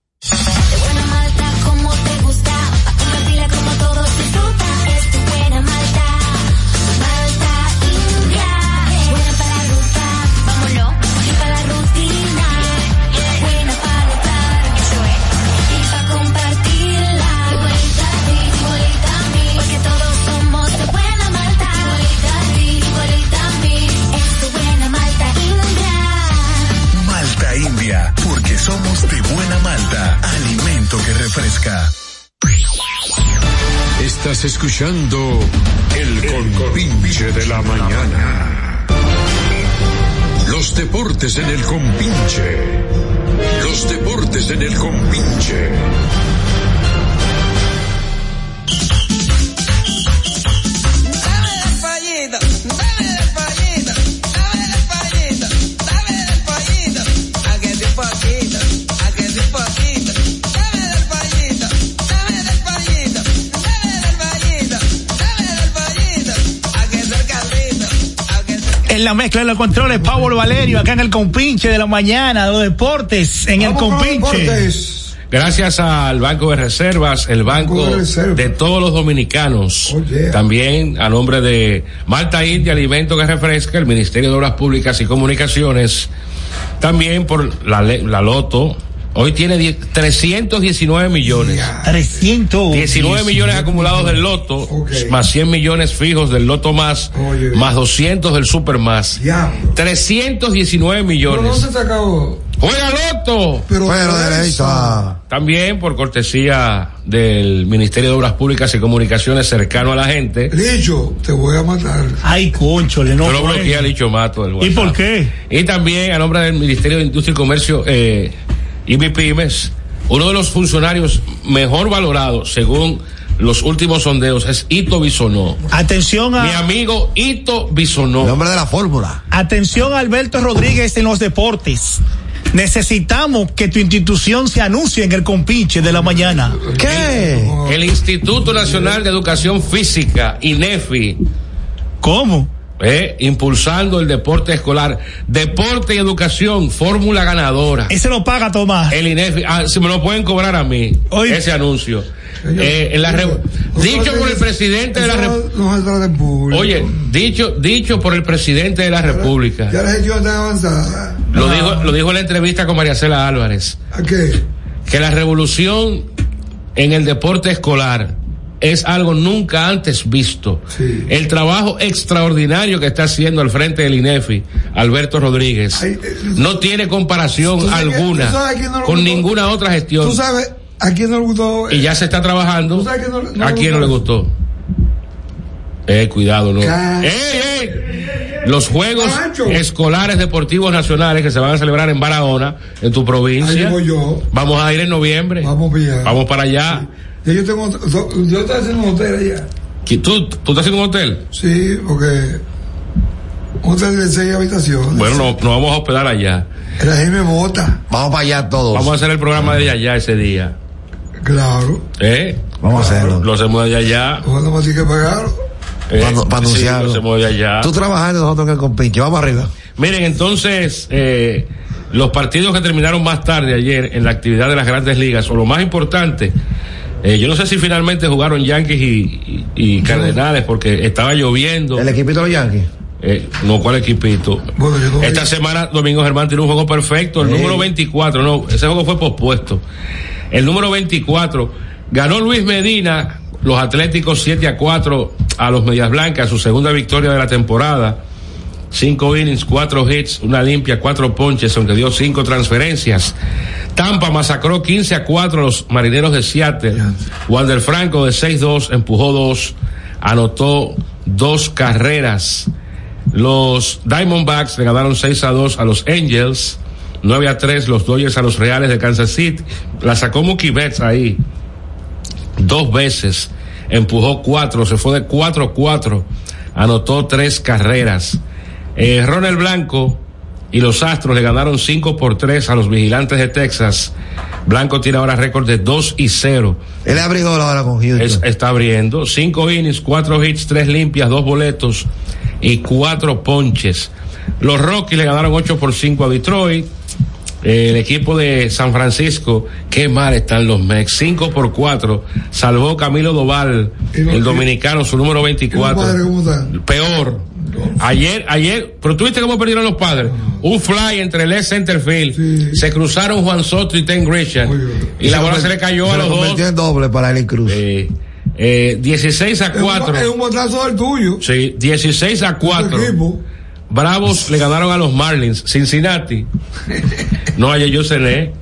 Speaker 5: Estás escuchando el compinche de la mañana. Los deportes en el compinche. Los deportes en el compinche.
Speaker 2: En la mezcla de los controles, Pablo Valerio, acá en el compinche de la mañana, de los deportes, en el compinche.
Speaker 1: Gracias al Banco de Reservas, el banco de, todos los dominicanos. También a nombre de Malta India, Alimento que Refresca, el Ministerio de Obras Públicas y Comunicaciones. También por la, la Loto. Hoy tiene die- 319 millones.
Speaker 2: 300.
Speaker 1: 19 millones acumulados del Loto, más 100 millones fijos del Loto más, más 200 del Super más. 319
Speaker 3: Pero no
Speaker 1: millones.
Speaker 3: se sacó.
Speaker 1: ¡Juega Loto!
Speaker 3: Pero,
Speaker 1: También por cortesía del Ministerio de Obras Públicas y Comunicaciones cercano a la gente.
Speaker 3: Licho, te voy a matar.
Speaker 2: Ay, conchole, no.
Speaker 1: Yo lo bloqueé a Licho Mato del
Speaker 2: ¿Y
Speaker 1: WhatsApp.
Speaker 2: por qué?
Speaker 1: Y también a nombre del Ministerio de Industria y Comercio eh, y MIPIMES, uno de los funcionarios mejor valorados según los últimos sondeos es Ito Bisonó.
Speaker 2: Atención a.
Speaker 1: Mi amigo Ito Bisonó.
Speaker 4: El hombre de la fórmula.
Speaker 2: Atención Alberto Rodríguez en los deportes. Necesitamos que tu institución se anuncie en el compinche de la mañana.
Speaker 4: ¿Qué?
Speaker 1: El Instituto Nacional de Educación Física, INEFI.
Speaker 2: ¿Cómo?
Speaker 1: Eh, impulsando el deporte escolar. Deporte y educación, fórmula ganadora.
Speaker 2: Ese lo paga Tomás.
Speaker 1: El INEFI, ah, si me lo pueden cobrar a mí, ese anuncio. Eh, en la re- dicho por el presidente de la República. Oye, dicho, dicho por el presidente de la República.
Speaker 3: Ya la gestión está avanzada.
Speaker 1: Lo dijo, lo dijo en la entrevista con María Cela Álvarez.
Speaker 3: ¿A qué?
Speaker 1: Que la revolución en el deporte escolar es algo nunca antes visto. El trabajo extraordinario que está haciendo al frente del INEFI, Alberto Rodríguez, no tiene comparación
Speaker 3: ¿Tú sabes que-
Speaker 1: alguna
Speaker 3: que no
Speaker 1: con
Speaker 3: gustó?
Speaker 1: ninguna otra gestión.
Speaker 3: Tú sabes a quién no le gustó.
Speaker 1: Y ya se está trabajando.
Speaker 3: ¿Tú sabes que no- no
Speaker 1: ¿A quién no le gustó? Eh, cuidado, no.
Speaker 3: Ca-
Speaker 1: ¡Ey, ey! Los Juegos Escolares Deportivos Nacionales que se van a celebrar en Barahona, en tu provincia.
Speaker 3: Ahí voy yo.
Speaker 1: Vamos a ir en noviembre.
Speaker 3: Vamos bien.
Speaker 1: Vamos para allá.
Speaker 3: Yo tengo. Yo estoy haciendo un hotel allá.
Speaker 1: ¿Qui- ¿Tú, ¿Tú estás haciendo un hotel?
Speaker 3: Sí, porque. Un hotel de seis habitaciones.
Speaker 1: Bueno, no, nos vamos a hospedar allá.
Speaker 3: La gente me vota.
Speaker 4: Vamos para allá todos.
Speaker 1: Vamos a hacer el programa de allá ese día.
Speaker 3: Claro.
Speaker 1: ¿Eh?
Speaker 4: Vamos a hacerlo.
Speaker 1: Lo hacemos de allá.
Speaker 3: Cuando más hay que pagarlo.
Speaker 1: Eh,
Speaker 4: Para- para
Speaker 1: sí,
Speaker 4: anunciarlo.
Speaker 1: lo hacemos de allá.
Speaker 4: Tú trabajando nosotros en el compinche. Vamos arriba.
Speaker 1: Miren, entonces, eh, los partidos que terminaron más tarde ayer en la actividad de las grandes ligas, o lo más importante, eh, yo no sé si finalmente jugaron Yankees y, y- y Cardenales porque estaba lloviendo.
Speaker 4: El equipito de los Yankees.
Speaker 1: Eh, no, ¿cuál equipito? Esta semana Domingo Germán tiene un juego perfecto, el número 24, no, ese juego fue pospuesto. El número 24 ganó Luis Medina, los Atléticos 7 a 4 a los Medias Blancas, su segunda victoria de la temporada. Cinco innings, cuatro hits, una limpia, cuatro ponches, aunque dio cinco transferencias. Tampa masacró 15 a 4 a los marineros de Seattle. Wander Franco de 6-2 empujó dos, anotó dos carreras. Los Diamondbacks le ganaron 6 a 2 a los Angels. 9 a 3 los Dodgers a los Reales de Kansas City. La sacó Mookie Betts ahí. Dos veces. Empujó cuatro. Se fue de 4-4. Anotó tres carreras. Eh, Ronald Blanco y los Astros le ganaron 5 por 3 a los Vigilantes de Texas. Blanco tiene ahora récord de 2 y 0.
Speaker 4: Él abridor ahora con Houston.
Speaker 1: Es- está abriendo. Cinco innings, cuatro hits, tres limpias, dos boletos y cuatro ponches. Los Rockies le ganaron 8 por 5 a Detroit. El equipo de San Francisco, qué mal están los Mex. 5 por 4. Salvó Camilo Doval, el dominicano, su número
Speaker 3: ¿Y los
Speaker 1: 24.
Speaker 3: padres cómo están?
Speaker 1: Peor. Ayer, ayer, pero tú viste cómo perdieron los padres. Un fly entre el centerfield. Se cruzaron Juan Soto y Ten Grisham. Y la bola se le cayó a los dos.
Speaker 4: en doble para Eli Cruz.
Speaker 1: Eh, eh, 16 a
Speaker 3: Es un-
Speaker 1: 4.
Speaker 3: Es un botazo del tuyo.
Speaker 1: Sí, 16 a 4. Bravos le ganaron a los Marlins. Cincinnati. No, ayer yo cené.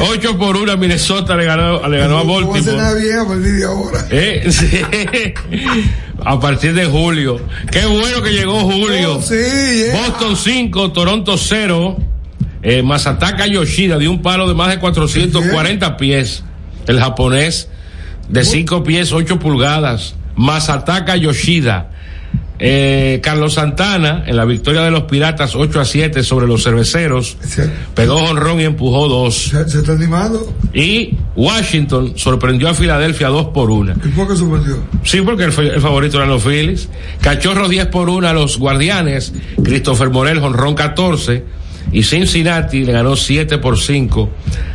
Speaker 1: 8 por 1 a Minnesota le ganó, le ganó a Baltimore.
Speaker 3: a partir de ahora.
Speaker 1: Eh, sí. A partir de julio. Qué bueno que llegó julio.
Speaker 3: Oh, sí, yeah.
Speaker 1: Boston 5, Toronto 0. Eh, Masataka Yoshida de un palo de más de 440 pies. El japonés de 5 pies, 8 pulgadas. Masataka Yoshida. Eh, Carlos Santana en la victoria de los Piratas 8 a 7 sobre los cerveceros. Pegó honrón y empujó dos.
Speaker 3: Se, se está animando.
Speaker 1: Y Washington sorprendió a Filadelfia 2 por 1.
Speaker 3: ¿Y por qué sorprendió?
Speaker 1: Sí, porque el, el favorito eran los Phillies. Cachorros 10 por 1 a los Guardianes. Christopher Morel, jonrón 14. Y Cincinnati le ganó 7 por 5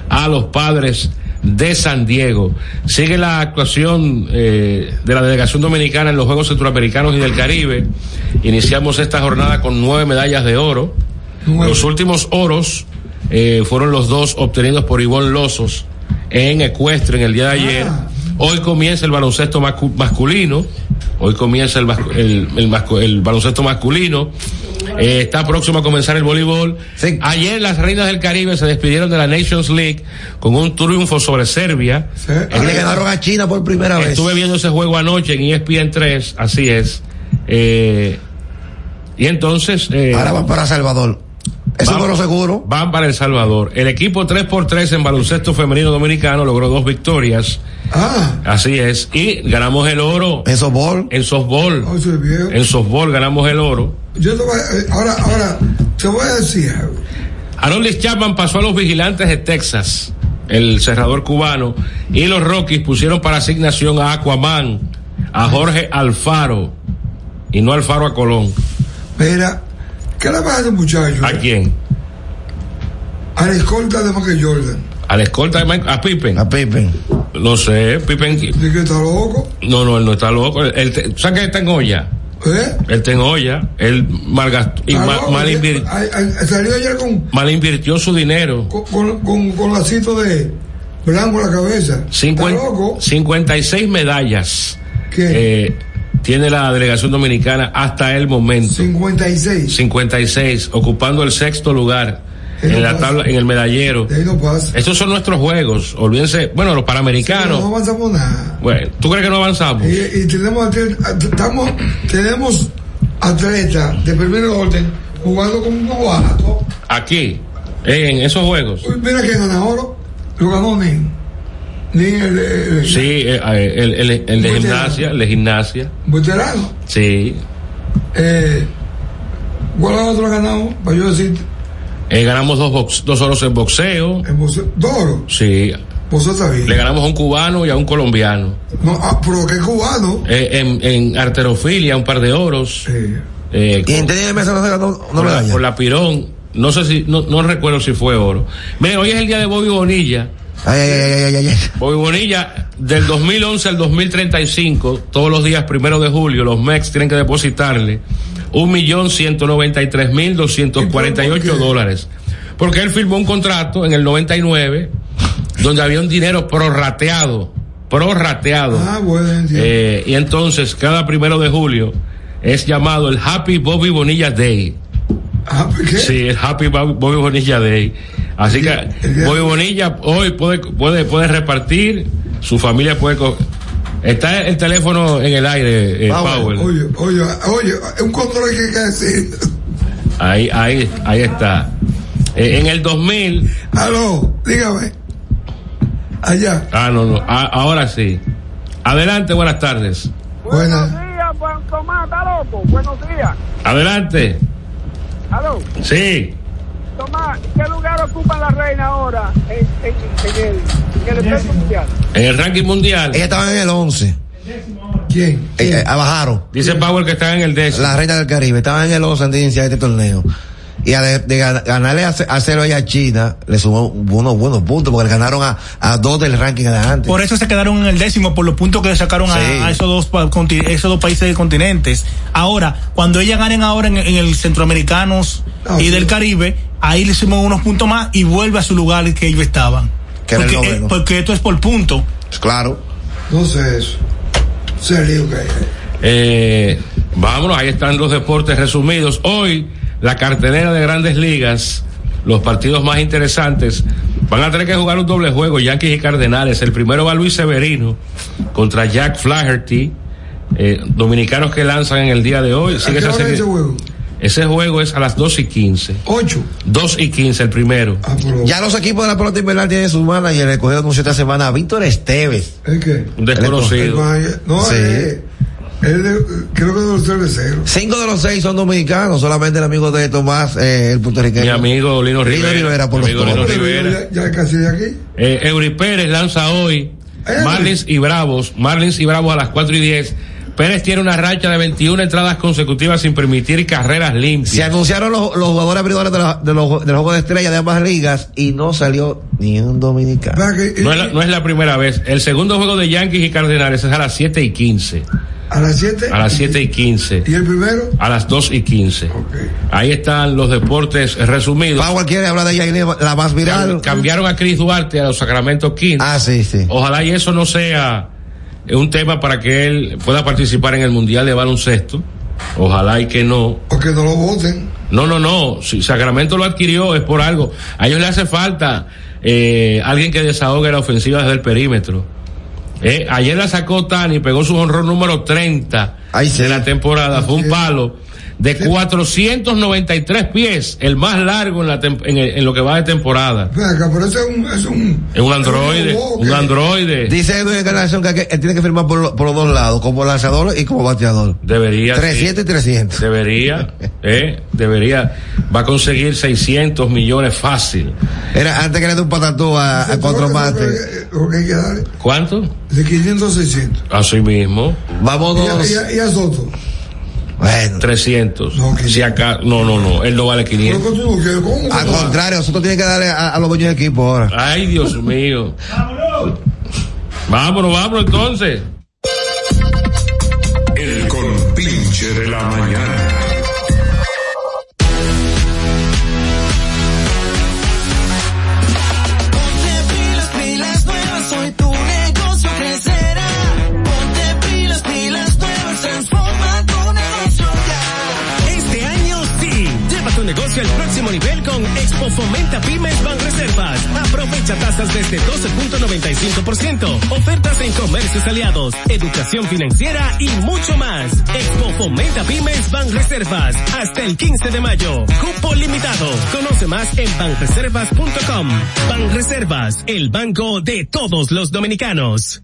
Speaker 1: a los padres de San Diego. Sigue la actuación eh, de la delegación dominicana en los Juegos Centroamericanos y del Caribe. Iniciamos esta jornada con nueve medallas de oro. Los últimos oros eh, fueron los dos obtenidos por Ivonne Losos en Ecuestre en el día de ayer. Hoy comienza el baloncesto mascu- masculino. Hoy comienza el, mascu- el, el mascu- el baloncesto masculino. Eh, está próximo a comenzar el voleibol. Ayer las reinas del Caribe se despidieron de la Nations League con un triunfo sobre Serbia.
Speaker 4: Y le ganaron a China por primera vez.
Speaker 1: Estuve viendo ese juego anoche en E ESPN 3, así es. Eh, y entonces... eh,
Speaker 4: Ahora van para Salvador. Fue lo seguro.
Speaker 1: Van para El Salvador. El equipo 3x3 en baloncesto femenino dominicano logró dos victorias.
Speaker 3: Ah.
Speaker 1: Así es. Y ganamos el oro.
Speaker 4: En softball.
Speaker 1: En softball.
Speaker 3: Oh, soy viejo.
Speaker 1: En softball ganamos el oro.
Speaker 3: Yo te voy a, eh, ahora, ahora, te voy a decir algo.
Speaker 1: Aroldis Chapman pasó a los vigilantes de Texas, el cerrador cubano, y los Rockies pusieron para asignación a Aquaman, a Jorge Alfaro, y no Alfaro a Colón.
Speaker 3: Mira, ¿qué le pasa a ese muchacho?
Speaker 1: ¿A quién?
Speaker 3: A la escolta de Michael Jordan.
Speaker 1: A la escolta de Mike, a Pippen.
Speaker 4: A Pippen.
Speaker 1: No sé, Pippen.
Speaker 3: ¿De que está loco?
Speaker 1: No, no, él no está loco. Él, te- ¿Sabes que él está en olla?
Speaker 3: ¿Eh?
Speaker 1: Él está en olla. Él malgastó, y mal,
Speaker 3: ¿eh?
Speaker 1: invir-
Speaker 3: Ay, ay, Salió ayer con,
Speaker 1: mal invirtió su dinero.
Speaker 3: con, con, con, con lacito de blanco en la cabeza.
Speaker 1: Cincuen-
Speaker 3: Está loco.
Speaker 1: 56 medallas
Speaker 3: ¿Qué?
Speaker 1: eh, tiene la delegación dominicana hasta el momento.
Speaker 3: 56.
Speaker 1: 56, ocupando el sexto lugar en la
Speaker 3: pasa.
Speaker 1: tabla, en el medallero.
Speaker 3: De ahí no pasa.
Speaker 1: Estos son nuestros juegos. Olvídense, bueno, los
Speaker 3: No
Speaker 1: panamericanos.
Speaker 3: avanzamos nada.
Speaker 1: Bueno, ¿tú crees que no avanzamos?
Speaker 3: Y, y tenemos, estamos, tenemos atletas de primer orden jugando con un novato.
Speaker 1: Aquí, en esos juegos.
Speaker 3: Mira que gana oro. Lo ganó Nin. Nin el, el-
Speaker 1: Sí, eh, el, el- el de gimnasia, el de gimnasia.
Speaker 3: veterano.
Speaker 1: Sí.
Speaker 3: Eh, ¿Cuál otro ha ganado? Para yo decirte.
Speaker 1: Eh, ganamos dos, box- dos oros en boxeo.
Speaker 3: En boxeo. ¿Dos oros?
Speaker 1: Sí.
Speaker 3: Bien.
Speaker 1: Le ganamos a un cubano y a un colombiano.
Speaker 3: No, ah, pero que es cubano.
Speaker 1: Eh, en, en arterofilia, un par de oros. Eh,
Speaker 4: Y en tenis de mesa no se ganó una medalla.
Speaker 1: por la pirón. No sé si, no, no recuerdo si fue oro. Miren, hoy es el día de Bobby Bonilla.
Speaker 4: Ay, ay, ay,
Speaker 1: Bonilla, del 2011 al 2035, todos los días primero de julio, los MEX tienen que depositarle un millón ciento noventa y tres mil doscientos cuarenta y ocho dólares. Porque él firmó un contrato en el 99 donde había un dinero prorrateado, prorrateado.
Speaker 3: Ah, bueno.
Speaker 1: Eh, y entonces, cada primero de julio es llamado el Happy Bobby Bonilla Day.
Speaker 3: Ah, ¿qué?
Speaker 1: Sí, el Happy Bob- Bobby Bonilla Day. Así que Bobby Bonilla hoy puede, puede, puede repartir, su familia puede... co- Está el teléfono en el aire, eh, Powell.
Speaker 3: Oye, oye, oye, es un control que hay que decir.
Speaker 1: Ahí, ahí, ahí está. Eh, en el 2000...
Speaker 3: Aló, dígame. Allá.
Speaker 1: Ah, no, no. a- ahora sí. Adelante, buenas tardes.
Speaker 3: Buenas.
Speaker 6: días, Juan Tomás, está loco. Buenos días.
Speaker 1: Adelante.
Speaker 6: Aló.
Speaker 1: Sí.
Speaker 6: Tomás, ¿qué lugar ocupa la reina ahora en, en, en el, en el evento mundial?
Speaker 1: En el ranking mundial.
Speaker 4: Ella estaba en el 11.
Speaker 3: ¿Quién?
Speaker 4: Eh, eh, bajaron.
Speaker 1: Dice Powell que está en el décimo.
Speaker 4: La reina del Caribe. Estaba en el 11 antes de iniciar este torneo. Y a de, de gan- ganarle a, a cero ahí a China, le sumó unos buenos puntos, porque le ganaron a, a dos del ranking adelante.
Speaker 2: Por eso se quedaron en el décimo, por los puntos que le sacaron a-
Speaker 4: Sí.
Speaker 2: a, esos, dos, esos países de continentes. Ahora, cuando ellas ganen ahora en, en el Centroamericanos y
Speaker 3: sí.
Speaker 2: del Caribe, ahí le suman unos puntos más y vuelve a su lugar que ellos estaban.
Speaker 4: Que era el
Speaker 2: porque, eh, esto es por punto.
Speaker 4: Claro.
Speaker 3: No sé eso. Se lío que hay.
Speaker 1: Eh, vámonos, ahí están los deportes resumidos. Hoy, la cartelera de grandes ligas, los partidos más interesantes, van a tener que jugar un doble juego, Yankees y Cardenales. El primero va Luis Severino contra Jack Flaherty, eh, dominicanos que lanzan en el día de hoy.
Speaker 3: ¿A
Speaker 1: Sigue
Speaker 3: qué
Speaker 1: esa
Speaker 3: hora es
Speaker 1: serie-
Speaker 3: ese juego?
Speaker 1: Ese juego es a las 2 y 15.
Speaker 3: 8.
Speaker 1: 2 y 15 el primero.
Speaker 3: Ah, pero.
Speaker 4: Ya los equipos de la pelota invernal tienen sus manager. El cogido anunció esta semana a Víctor Esteves.
Speaker 3: ¿Es qué?
Speaker 1: Un desconocido.
Speaker 3: El No,
Speaker 4: Sí.
Speaker 3: eh, Es de- creo que de los cerveceros.
Speaker 4: Cinco de los seis son dominicanos, solamente el amigo de Tomás, eh, el puertorriqueño.
Speaker 1: Mi amigo Lino Rivera.
Speaker 4: Rivera por los
Speaker 1: Amigo Lino. Rivera.
Speaker 3: Ya, ya casi de aquí.
Speaker 1: Eh, Eury Pérez lanza hoy Marlins y Bravos. Marlins y Bravos a las 4 y 10. Pérez tiene una racha de 21 entradas consecutivas sin permitir carreras limpias.
Speaker 4: Se anunciaron los, los jugadores abridores de, la- de los, de los juegos de estrella de ambas ligas y no salió ni un dominicano.
Speaker 1: No es, la, no es la primera vez. El segundo juego de Yankees y Cardenales es a las 7 y 15.
Speaker 3: A las 7.
Speaker 1: A las 7 y 15.
Speaker 3: ¿Y el primero?
Speaker 1: A las 2 y 15. Ahí están los deportes resumidos.
Speaker 4: Power quiere hablar de la más viral.
Speaker 1: Cam- Cambiaron a Chris Duarte a los Sacramento Kings.
Speaker 4: Ah, sí, sí.
Speaker 1: Ojalá y eso no sea un tema para que él pueda participar en el Mundial de Baloncesto. Ojalá y que no.
Speaker 3: O que no lo voten.
Speaker 1: No, no, no. Si Sacramento lo adquirió es por algo. A ellos le hace falta eh, alguien que desahogue la ofensiva desde el perímetro. Eh, ayer la sacó Tani, pegó su honrón número 30 de la temporada. Fue un palo de 493 pies, el más largo en, la en, el- en lo que va de temporada.
Speaker 3: Ven acá, pero ese es un. Es un,
Speaker 1: Es un androide, un androide.
Speaker 4: Dice Edwin Encarnación que, que él tiene que firmar por, lo- por los dos lados, como lanzador y como bateador.
Speaker 1: Debería.
Speaker 4: 300 y 300.
Speaker 1: Debería, eh, debería. Va a conseguir 600 millones fácil.
Speaker 4: Era antes que le dé un patatú a, a cuatro mates.
Speaker 1: ¿Cuánto?
Speaker 3: De 500 a 600.
Speaker 1: Así mismo.
Speaker 3: Y a, y a Soto.
Speaker 4: Bueno.
Speaker 1: 300. si acá, no, no, no. Él no vale 500.
Speaker 3: Pero tú no quieres, ¿cómo?
Speaker 4: Al contrario, nosotros tiene que darle a, a los dueños de equipo ahora.
Speaker 1: Ay, Dios mío. Vámonos, vámonos entonces.
Speaker 5: El compinche de la mañana.
Speaker 8: Negocio
Speaker 9: al próximo nivel con Expo Fomenta Pymes Banreservas. Aprovecha tasas desde 12.95%, ofertas en comercios aliados, educación financiera y mucho más. Expo Fomenta Pymes Banreservas hasta el 15 de mayo. Cupo limitado. Conoce más en banreservas.com. Banreservas, el banco de todos los dominicanos.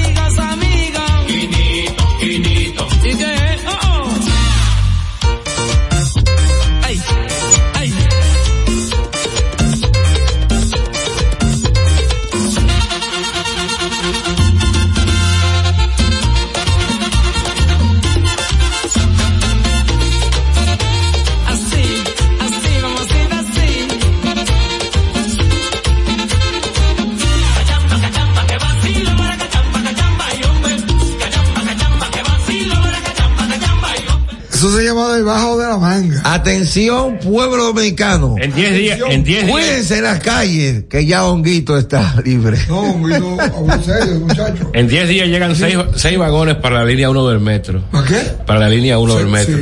Speaker 4: Atención, pueblo dominicano.
Speaker 1: En 10 días, en 10 días.
Speaker 4: Cuídense en las calles, que ya Honguito está libre.
Speaker 3: No, Honguito, serio, muchacho.
Speaker 1: En 10 días llegan 6 vagones para la línea 1 del metro.
Speaker 3: ¿Para qué?
Speaker 1: Para la línea 1 del metro.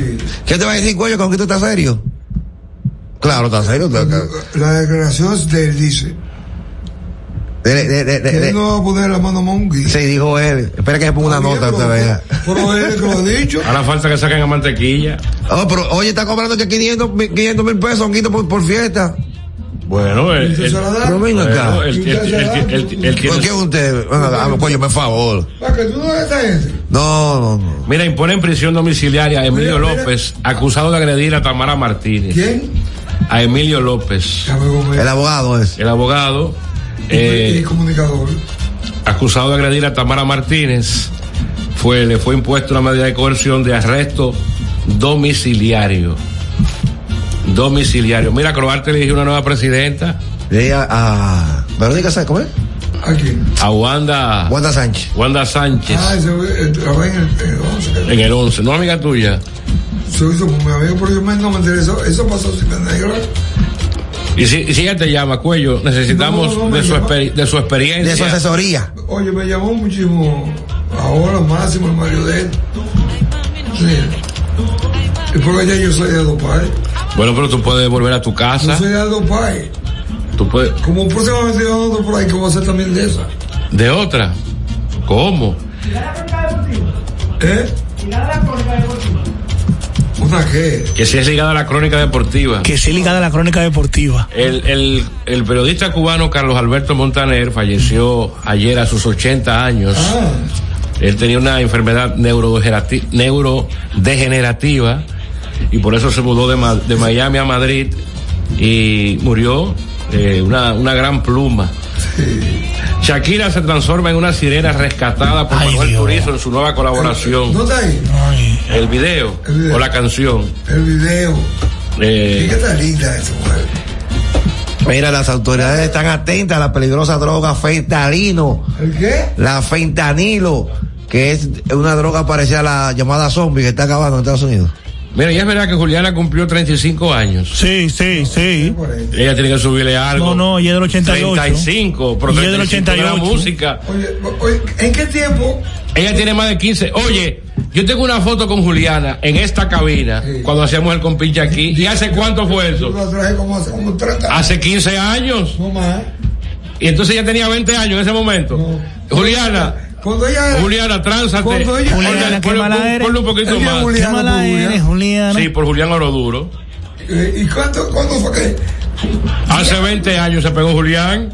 Speaker 4: ¿Qué te va a decir, cuello, que Honguito está serio? Claro, está serio. está-
Speaker 3: La declaración de él dice
Speaker 4: de- de- de- de-
Speaker 3: que
Speaker 4: de-
Speaker 3: él no va a poner la mano a Mongi.
Speaker 4: Sí, dijo él. Espera que se ponga una nota, usted vea.
Speaker 3: Pero él que lo ha dicho.
Speaker 1: Ahora falta que saquen a mantequilla.
Speaker 4: Oh, pero oye, está cobrando que 500 mil 500 mil pesos, Honguito, por, por fiesta.
Speaker 1: Bueno, el,
Speaker 4: Pero ven acá.
Speaker 1: bueno,
Speaker 4: ¿Por qué usted? Venga, dame, coño, por favor.
Speaker 3: Para que tú no eres esa gente.
Speaker 4: No, no, no.
Speaker 1: Mira, imponen prisión domiciliaria a Emilio
Speaker 3: Mira, mira.
Speaker 1: López, acusado de agredir a Tamara Martínez.
Speaker 3: ¿Quién?
Speaker 1: A Emilio López,
Speaker 4: El abogado es.
Speaker 1: el abogado,
Speaker 3: y
Speaker 1: eh,
Speaker 3: comunicador.
Speaker 1: acusado de agredir a Tamara Martínez, fue, le fue impuesta una medida de coerción de arresto domiciliario. Domiciliario. Mira, Croarte le eligió una nueva presidenta,
Speaker 4: Ella a Verónica Sánchez, ¿cómo es?
Speaker 3: ¿A quién?
Speaker 1: a Wanda,
Speaker 4: Wanda Sánchez.
Speaker 1: Wanda Sánchez,
Speaker 3: Ah, ese eh, trabaja en el, en el 11.
Speaker 1: en el 11. ¿No, amiga tuya?
Speaker 3: Se hizo con mi amigo, pero yo me, no me interesó. Eso pasó sin la negra.
Speaker 1: Y si, y si ella te llama, Cuello, necesitamos
Speaker 3: No, no, no,
Speaker 1: de, su
Speaker 3: llama.
Speaker 1: de su experiencia.
Speaker 4: De su asesoría.
Speaker 3: Oye, me llamó muchísimo. Ahora máximo el Mario de él. Sí. Y porque ya yo soy de Adopay.
Speaker 1: Bueno, pero tú puedes volver a tu
Speaker 3: Yo
Speaker 1: casa.
Speaker 3: soy de Adopay.
Speaker 1: Tú puedes.
Speaker 3: Como próximamente yo ando por ahí, que voy a hacer también de esa.
Speaker 1: ¿De otra? ¿Cómo?
Speaker 3: ¿Eh? ¿Una qué?
Speaker 1: Que si es ligada a la crónica deportiva.
Speaker 2: Que sí ligada a la crónica deportiva.
Speaker 1: El, el, el periodista cubano Carlos Alberto Montaner falleció ayer a sus 80 años.
Speaker 3: Ah,
Speaker 1: Él tenía una enfermedad neurodegenerati- neurodegenerativa y por eso se mudó de, Ma- de Miami a Madrid y murió eh, una, una gran pluma. Shakira se transforma en una sirena rescatada por
Speaker 2: Ay,
Speaker 1: Manuel. Turizo en su nueva colaboración.
Speaker 3: ¿No está ahí?
Speaker 1: El video,
Speaker 3: El video.
Speaker 1: o la canción.
Speaker 3: El video.
Speaker 1: Eh,
Speaker 3: ¿Y qué tan linda esa mujer?
Speaker 4: Mira, las autoridades están atentas a la peligrosa droga fentanilo.
Speaker 3: ¿El qué?
Speaker 4: La fentanilo, que es una droga parecida a la llamada zombie que está acabando en Estados Unidos.
Speaker 1: Mira, y es verdad que Juliana cumplió 35 años.
Speaker 2: Sí, sí, sí.
Speaker 1: Ella tiene que subirle algo.
Speaker 2: No, no, ella es del 88.
Speaker 1: 35, pero
Speaker 2: Y ella es del
Speaker 1: 35 de la
Speaker 2: 88.
Speaker 1: música.
Speaker 3: Oye, oye, ¿en qué tiempo?
Speaker 1: Ella tiene más de 15. Oye, yo tengo una foto con Juliana en esta cabina cuando hacíamos el compinche aquí. ¿Y hace cuánto fue
Speaker 3: Yo
Speaker 1: eso?
Speaker 3: la traje como hace como 30
Speaker 1: Hace 15 años.
Speaker 3: No más.
Speaker 1: Y entonces ella tenía 20 años en ese momento. Juliana,
Speaker 3: Cuando ella era.
Speaker 1: Juliana, tránzate.
Speaker 3: Cuando ella-
Speaker 2: Juliana,
Speaker 1: Ponle-
Speaker 2: qué
Speaker 1: ponle-
Speaker 2: mala eres.
Speaker 1: ponle un poquito
Speaker 3: Ella
Speaker 1: más.
Speaker 3: Juliana
Speaker 2: Qué mala eres, Juliana.
Speaker 1: Sí, por Julián Oroduro.
Speaker 3: Eh, ¿Y cuánto, cuándo fue que?
Speaker 1: Hace 20 años se pegó Julián.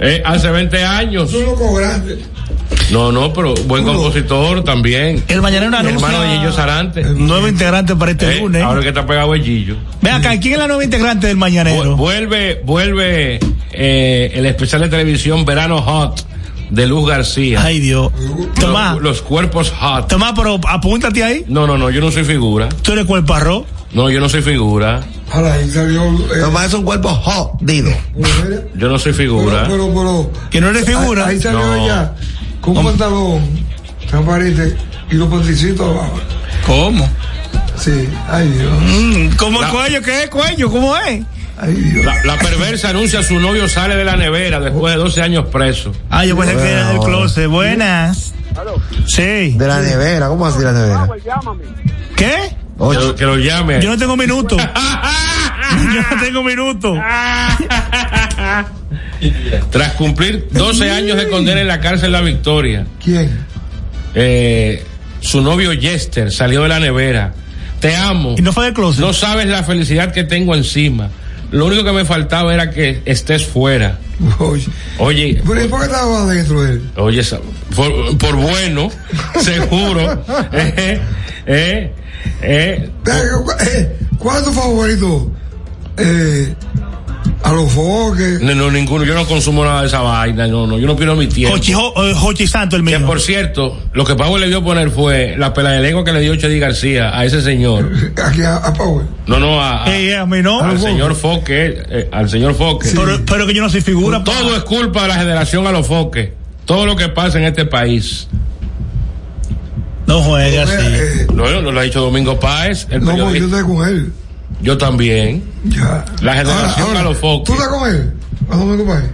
Speaker 1: Eh, hace 20 años.
Speaker 3: Es un loco grande.
Speaker 1: No, no, pero buen compositor también.
Speaker 2: El mañanero anuncia
Speaker 1: Hermano de Gillo Sarante.
Speaker 2: nuevo integrante para este
Speaker 1: Eh,
Speaker 2: lunes.
Speaker 1: ahora que está pegado el Gillo.
Speaker 2: Ve acá, ¿quién es la nueva integrante del
Speaker 1: Vu-
Speaker 2: mañanero?
Speaker 1: Vuelve, vuelve eh, el especial de televisión Verano Hot de Luz García.
Speaker 2: Ay, Dios. Tomás,
Speaker 1: Los, los cuerpos hot.
Speaker 2: Tomás, pero apúntate ahí.
Speaker 1: No, no, no, yo no soy figura.
Speaker 2: Tú eres cuerpo arroz.
Speaker 1: No, yo no soy figura.
Speaker 3: Ahora ahí salió. Eh,
Speaker 4: Nomás es un cuerpo jodido.
Speaker 1: Yo no soy
Speaker 3: pero,
Speaker 1: figura.
Speaker 3: pero, pero.
Speaker 2: Que no eres figura.
Speaker 3: Ahí, ahí salió
Speaker 1: No.
Speaker 3: ella con un pantalón transparente y los panticitos abajo.
Speaker 2: ¿Cómo?
Speaker 3: Sí, ay Dios.
Speaker 2: Mm, ¿Cómo el cuello? ¿Qué es cuello? ¿Cómo es?
Speaker 3: Ay Dios.
Speaker 1: La, la perversa anuncia a su novio sale de la nevera después de 12 años preso.
Speaker 2: Ah, yo pensé que era del
Speaker 4: Bueno.
Speaker 2: closet. Buenas. Sí.
Speaker 4: De la nevera, ¿cómo así la nevera?
Speaker 2: ¿Qué?
Speaker 1: Que lo, que lo llame.
Speaker 2: Yo no tengo minuto. yo no tengo minuto.
Speaker 1: Tras cumplir 12 años de condena en la cárcel La Victoria,
Speaker 3: ¿Quién?
Speaker 1: eh, su novio Jester salió de la nevera. Te amo.
Speaker 2: Y no fue del closet.
Speaker 1: No sabes la felicidad que tengo encima. Lo único que me faltaba era que estés fuera.
Speaker 3: Oye,
Speaker 1: Oye,
Speaker 3: pero ¿y por qué estaba adentro él?
Speaker 1: oye, por, por bueno, seguro. eh, eh, eh,
Speaker 3: cu- eh, ¿Cuál es tu favorito? Eh, a los foques.
Speaker 1: no, no, ninguno. Yo no consumo nada de esa vaina. No, no, yo no pierdo mi tiempo.
Speaker 2: Jochi, Jo- eh, Jochi Santo, el
Speaker 1: Que
Speaker 2: mío.
Speaker 1: por cierto, lo que Pablo le dio a poner fue la pela de lengua que le dio Chedi García a ese señor.
Speaker 3: Aquí a, a.
Speaker 1: No, no, a, a-
Speaker 2: Eh, a mí no.
Speaker 1: al señor Foque, eh, al señor Foque.
Speaker 2: Pero, pero que yo no soy figura. pa.
Speaker 1: Todo es culpa de la generación a los Foques. Todo lo que pasa en este país.
Speaker 2: No juega así.
Speaker 3: Eh,
Speaker 1: No, no lo ha dicho Domingo Páez, el
Speaker 3: no, yo
Speaker 1: periodista.
Speaker 3: estoy con él.
Speaker 1: Yo también.
Speaker 3: Ya.
Speaker 1: La generación
Speaker 3: Ahora,
Speaker 1: a los
Speaker 3: ¿Tú
Speaker 1: focos.
Speaker 3: estás con él? ¿A dónde compadre?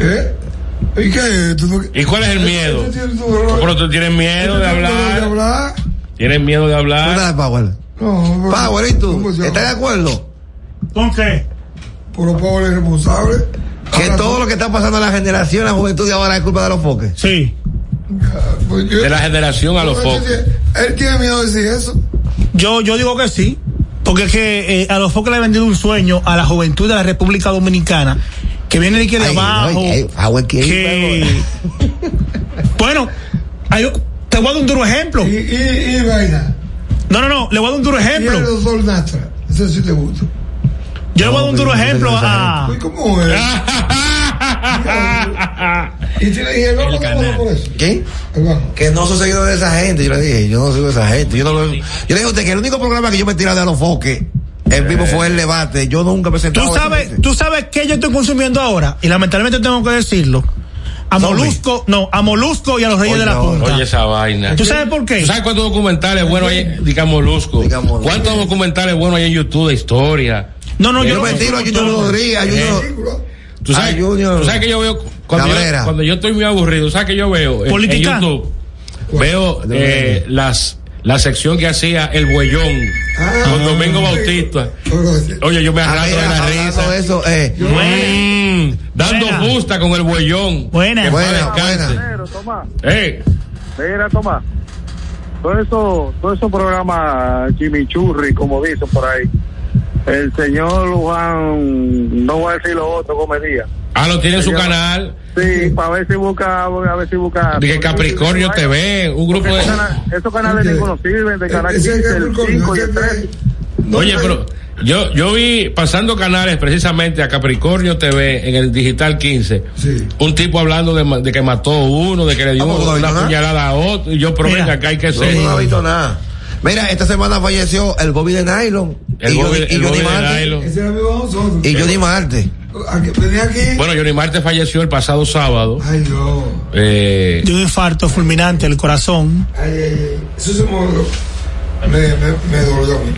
Speaker 3: ¿Eh? ¿Y qué? ¿Tú
Speaker 1: ¿Y cuál es el miedo? Pero tú tienes miedo de hablar.
Speaker 3: de hablar.
Speaker 1: Tienes miedo de
Speaker 4: ¿Tú
Speaker 1: hablar.
Speaker 4: estás de Power?
Speaker 3: No, pero-
Speaker 4: Power, ¿y tú? ¿Estás de acuerdo?
Speaker 2: ¿Con qué?
Speaker 3: Pero Power es responsable.
Speaker 4: Que
Speaker 3: Ahora,
Speaker 4: todo lo que está pasando en la generación, la juventud de ahora es culpa de los foques.
Speaker 2: Sí.
Speaker 3: pues yo-
Speaker 1: De la generación a los
Speaker 3: tiene- Él tiene miedo de decir eso.
Speaker 2: Yo, yo digo que sí. Porque es que eh, a los focos le ha vendido un sueño a la juventud de la República Dominicana que viene de aquí de
Speaker 4: Ay,
Speaker 2: abajo.
Speaker 4: ay, ay, bueno, que-
Speaker 2: que- bueno, hay- te voy a dar un duro ejemplo.
Speaker 3: Y, y, y vaina.
Speaker 2: No, no, no, le voy a dar un duro
Speaker 3: Y el
Speaker 2: ejemplo.
Speaker 3: sí te gusta.
Speaker 2: Yo le voy a dar un duro ejemplo a.
Speaker 3: ¿Cómo es? y, tiene, y el banco no pasa por eso.
Speaker 4: ¿Qué? Que no soy seguidor de esa gente. Yo le dije, yo no soy de esa gente. Yo, no lo- yo le dije a usted que el único programa que yo me he tirado de los foques en vivo fue el debate. Yo nunca me he sentado.
Speaker 2: Tú sabes, tú sabes que yo estoy consumiendo ahora, y lamentablemente tengo que decirlo. A. Molusco, no, a Molusco y a los Reyes
Speaker 4: Oye,
Speaker 2: de la Punta.
Speaker 1: Oye, esa vaina.
Speaker 2: ¿Tú sabes por qué?
Speaker 1: ¿Tú sabes cuántos documentales buenos hay, digamos, Molusco?
Speaker 4: Digamos.
Speaker 1: ¿Cuántos documentales buenos hay en YouTube de historia?
Speaker 2: No, no, yo
Speaker 4: Yo
Speaker 2: no
Speaker 4: me tiro a Junior Rodríguez, a Junior.
Speaker 1: ¿Tú sabes,
Speaker 4: Ah, Junior.
Speaker 1: tú sabes que yo veo, cuando yo, cuando yo estoy muy aburrido, ¿sabes que yo veo? En, en
Speaker 2: Politicano.
Speaker 1: YouTube, veo eh, las, la sección que hacía El Buellón con Domingo Bautista. Oye, yo me
Speaker 4: Ah,
Speaker 1: arrastro de la risa.
Speaker 4: eso, eh,
Speaker 1: Mm, dando justa con el Buellón.
Speaker 2: Buena.
Speaker 4: Buena, buena.
Speaker 6: Pero, Tomás,
Speaker 1: Eh,
Speaker 6: mira, Tomás. Todo eso, todo esos programas chimichurri, como dicen por ahí. El señor Juan, no voy a decir lo otro, comedia.
Speaker 1: ah, lo tiene en su canal.
Speaker 6: Sí, para ver si busca, a ver si busca.
Speaker 1: De que Capricornio TV, un grupo de.
Speaker 6: Esos cana- Esos canales ninguno sirven, de canal
Speaker 3: Ese
Speaker 6: 15,
Speaker 3: es
Speaker 6: el
Speaker 3: Capricornio,
Speaker 6: 5 y el 3.
Speaker 3: es- no,
Speaker 1: Oye,
Speaker 3: no,
Speaker 1: pero yo, yo vi pasando canales precisamente a Capricornio TV en el Digital 15.
Speaker 3: Sí.
Speaker 1: Un tipo hablando de, que mató uno, de que le dio
Speaker 4: Ah, no
Speaker 1: una puñalada a otro. Y yo, pero acá hay que
Speaker 4: No,
Speaker 1: ser.
Speaker 4: no ha visto nada. Mira, esta semana falleció el Bobby de Nylon.
Speaker 1: El
Speaker 4: y
Speaker 1: Bobby-
Speaker 4: Johnny, y
Speaker 1: el
Speaker 4: Marte.
Speaker 3: Ese era nosotros.
Speaker 4: Y Johnny Marte.
Speaker 3: Aquí-.
Speaker 1: Bueno, Johnny Marte falleció el pasado sábado.
Speaker 3: Ay, no.
Speaker 1: Eh,
Speaker 2: De un infarto fulminante del corazón.
Speaker 3: Ay, ay, ay. Eso se me, me, me, me dolió a mí.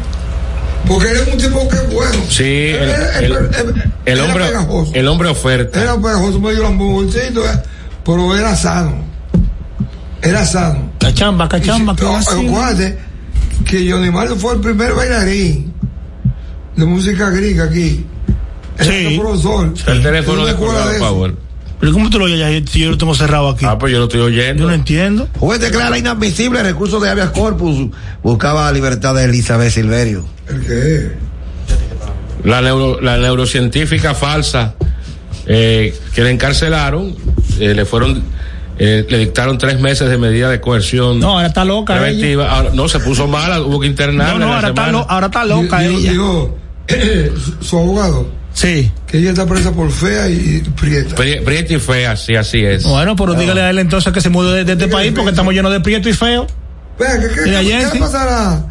Speaker 3: Porque él es un tipo que es bueno.
Speaker 1: sí, el, el- el
Speaker 3: era
Speaker 1: hombre,
Speaker 3: pegajoso.
Speaker 1: el hombre oferta.
Speaker 3: Era pegajoso, medio lamboncito, eh, pero era sano. Era sano.
Speaker 2: Cachamba, cachamba,
Speaker 3: si-
Speaker 2: que
Speaker 3: no,
Speaker 2: así.
Speaker 3: acuérdate que Johnny Martin fue el primer bailarín de música griega aquí.
Speaker 2: Sí.
Speaker 3: el profesor.
Speaker 1: El teléfono
Speaker 3: ¿Tú no
Speaker 1: de
Speaker 3: eso?
Speaker 1: Power.
Speaker 2: Pero ¿cómo tú lo oyes si yo lo tengo cerrado aquí?
Speaker 1: Ah, pues yo lo estoy
Speaker 2: Yo
Speaker 1: oyendo.
Speaker 2: no entiendo.
Speaker 4: Juez declara inadmisible recursos de habeas corpus. Buscaba la libertad de Elizabeth Silverio.
Speaker 3: ¿El qué?
Speaker 1: La, neuro- la neurocientífica falsa eh, que le encarcelaron, eh, le fueron, eh, le dictaron tres meses de medida de coerción
Speaker 2: No, ahora está loca ella.
Speaker 1: preventiva. Ahora, no, se puso mala, hubo que internarla.
Speaker 2: No, no,
Speaker 1: en la
Speaker 2: ahora está,
Speaker 1: semana.
Speaker 2: lo- ahora está loca
Speaker 3: Digo-
Speaker 2: ella.
Speaker 3: digo, su, su abogado,
Speaker 2: Sí.
Speaker 3: que ella está presa por fea y prieta.
Speaker 1: Pri- Prieta y fea, sí, así es.
Speaker 2: Bueno, pero dígale a él entonces que se mude de, de este país porque estamos llenos de prieto y feo.
Speaker 3: Vea, ¿qué, qué, qué- qué pasará?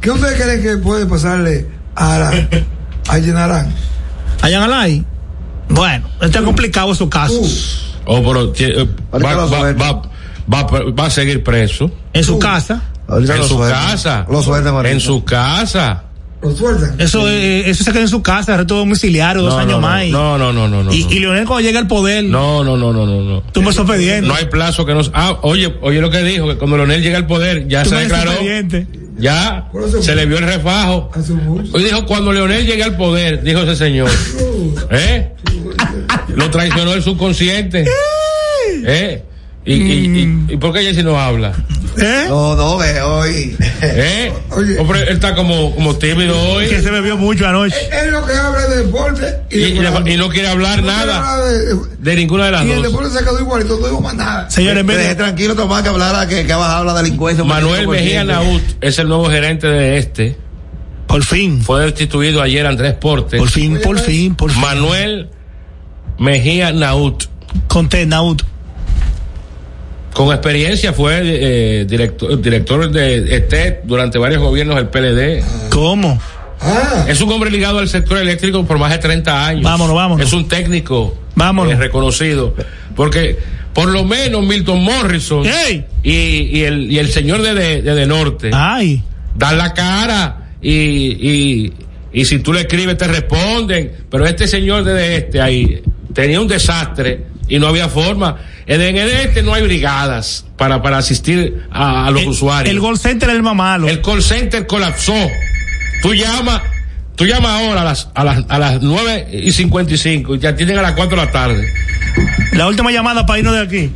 Speaker 3: ¿Qué ustedes creen que puede pasarle a, la- a Yenarán?
Speaker 2: Allá en Alay. Bueno, está complicado su caso.
Speaker 1: Oh, pero, eh, va, va- va- va- va a seguir preso.
Speaker 2: En su casa.
Speaker 4: Ahorita
Speaker 1: En su
Speaker 4: sueltan.
Speaker 1: casa.
Speaker 4: Lo ahorita.
Speaker 1: En su casa.
Speaker 3: ¿Lo sueltan?
Speaker 2: Eso, eh, eso se queda en su casa, arresto domiciliario, dos
Speaker 1: No,
Speaker 2: años
Speaker 1: no, no,
Speaker 2: más. y-
Speaker 1: No, no, no, no, no.
Speaker 2: y,
Speaker 1: no.
Speaker 2: y Leonel cuando llega al poder,
Speaker 1: No, no, no, no, no, no.
Speaker 2: tú me estás pidiendo.
Speaker 1: No hay plazo que nos. Ah, oye, oye lo que dijo, que cuando Leonel llega al poder, ya se declaró,
Speaker 2: expediente.
Speaker 1: ya se le vio el refajo. Hoy dijo, cuando Leonel llegue al poder, dijo ese señor, ¿eh? Lo traicionó el subconsciente, ¿eh? ¿Y, y, y, y por qué Jessy no habla?
Speaker 2: ¿Eh?
Speaker 4: No, no, ve, hoy.
Speaker 1: ¿Eh?
Speaker 3: Oye.
Speaker 1: Hombre, él está como, como tímido hoy
Speaker 2: Que se bebió mucho anoche.
Speaker 3: Es lo que habla de deporte y,
Speaker 1: y,
Speaker 3: de
Speaker 1: y- y no quiere hablar
Speaker 3: No quiere
Speaker 1: nada
Speaker 3: hablar de-
Speaker 1: de ninguna de las
Speaker 3: y el
Speaker 1: dos.
Speaker 3: deporte se quedó igualito, no digo más nada.
Speaker 2: Señores,
Speaker 4: dejé
Speaker 2: de-
Speaker 4: tranquilo, Tomás, que hablara, que, que ha bajado la delincuencia.
Speaker 1: Manuel
Speaker 4: 25%.
Speaker 1: Mejía Naut es el nuevo gerente de este.
Speaker 2: por fin,
Speaker 1: Fue destituido ayer Andrés Portes.
Speaker 2: por fin, por fin, por fin.
Speaker 1: Manuel Mejía Naut.
Speaker 2: Conté, Naud.
Speaker 1: Con experiencia fue eh, director, director de ESTET durante varios gobiernos del PLD.
Speaker 2: ¿Cómo?
Speaker 3: Ah,
Speaker 1: Es un hombre ligado al sector eléctrico por más de 30 años.
Speaker 2: Vámonos, vámonos.
Speaker 1: Es un técnico
Speaker 2: Vámonos.
Speaker 1: eh, reconocido. Porque por lo menos Milton Morrison y, y el, y el señor de, de, de, de Norte
Speaker 2: Ay.
Speaker 1: dan la cara y, y, y si tú le escribes te responden, pero este señor de este ahí tenía un desastre y no había forma. En el este no hay brigadas para, para asistir a, a los usuarios.
Speaker 2: El call center es el más malo.
Speaker 1: El call center colapsó. Tú llamas, tú llamas ahora a las, a las, a las 9 y 55 y te atienden a las 4 de la tarde.
Speaker 2: La última llamada para irnos de aquí.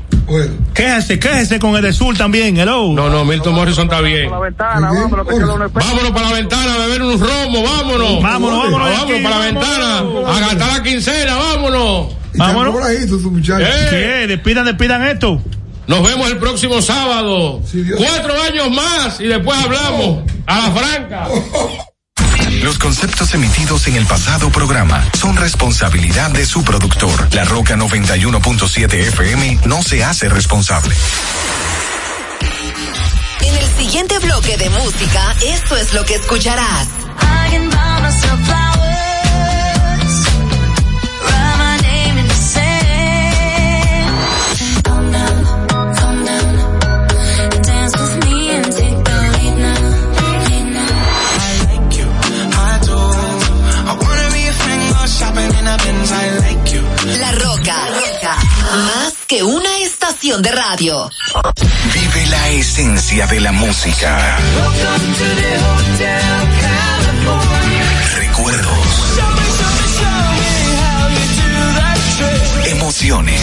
Speaker 2: Quéjese, quéjese con el de Sur también, hello.
Speaker 1: No, no, Milton Morrison está bien.
Speaker 6: Ventana, vámonos, que queda un espejo.
Speaker 1: Vámonos para la ventana a beber unos romos, vámonos.
Speaker 2: Vámonos, vámonos de
Speaker 1: Vámonos
Speaker 2: aquí,
Speaker 1: para la ventana a gastar la quincena, vámonos.
Speaker 2: Vámonos.
Speaker 3: Por ahí, tú, tú, muchacho.
Speaker 1: Eh.
Speaker 2: ¿Qué? Despidan, despidan esto.
Speaker 1: Nos vemos el próximo sábado. Cuatro años más y después hablamos. A la franca.
Speaker 5: Los conceptos emitidos en el pasado programa son responsabilidad de su productor. La Roca 91.7 FM no se hace responsable.
Speaker 10: En el siguiente bloque de música, esto es lo que escucharás. Más que una estación de radio.
Speaker 5: Vive la esencia de la música. Recuerdos. Emociones.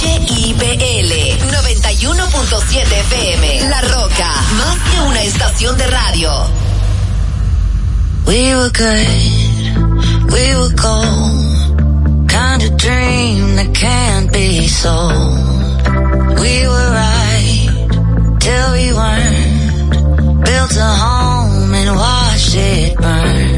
Speaker 10: HIPL 91.7 FM. La Roca, más que una estación de radio.
Speaker 11: We were good, we were gold. Kind of dream that can't be sold. We were right till we weren't. Built a home and watched it burn.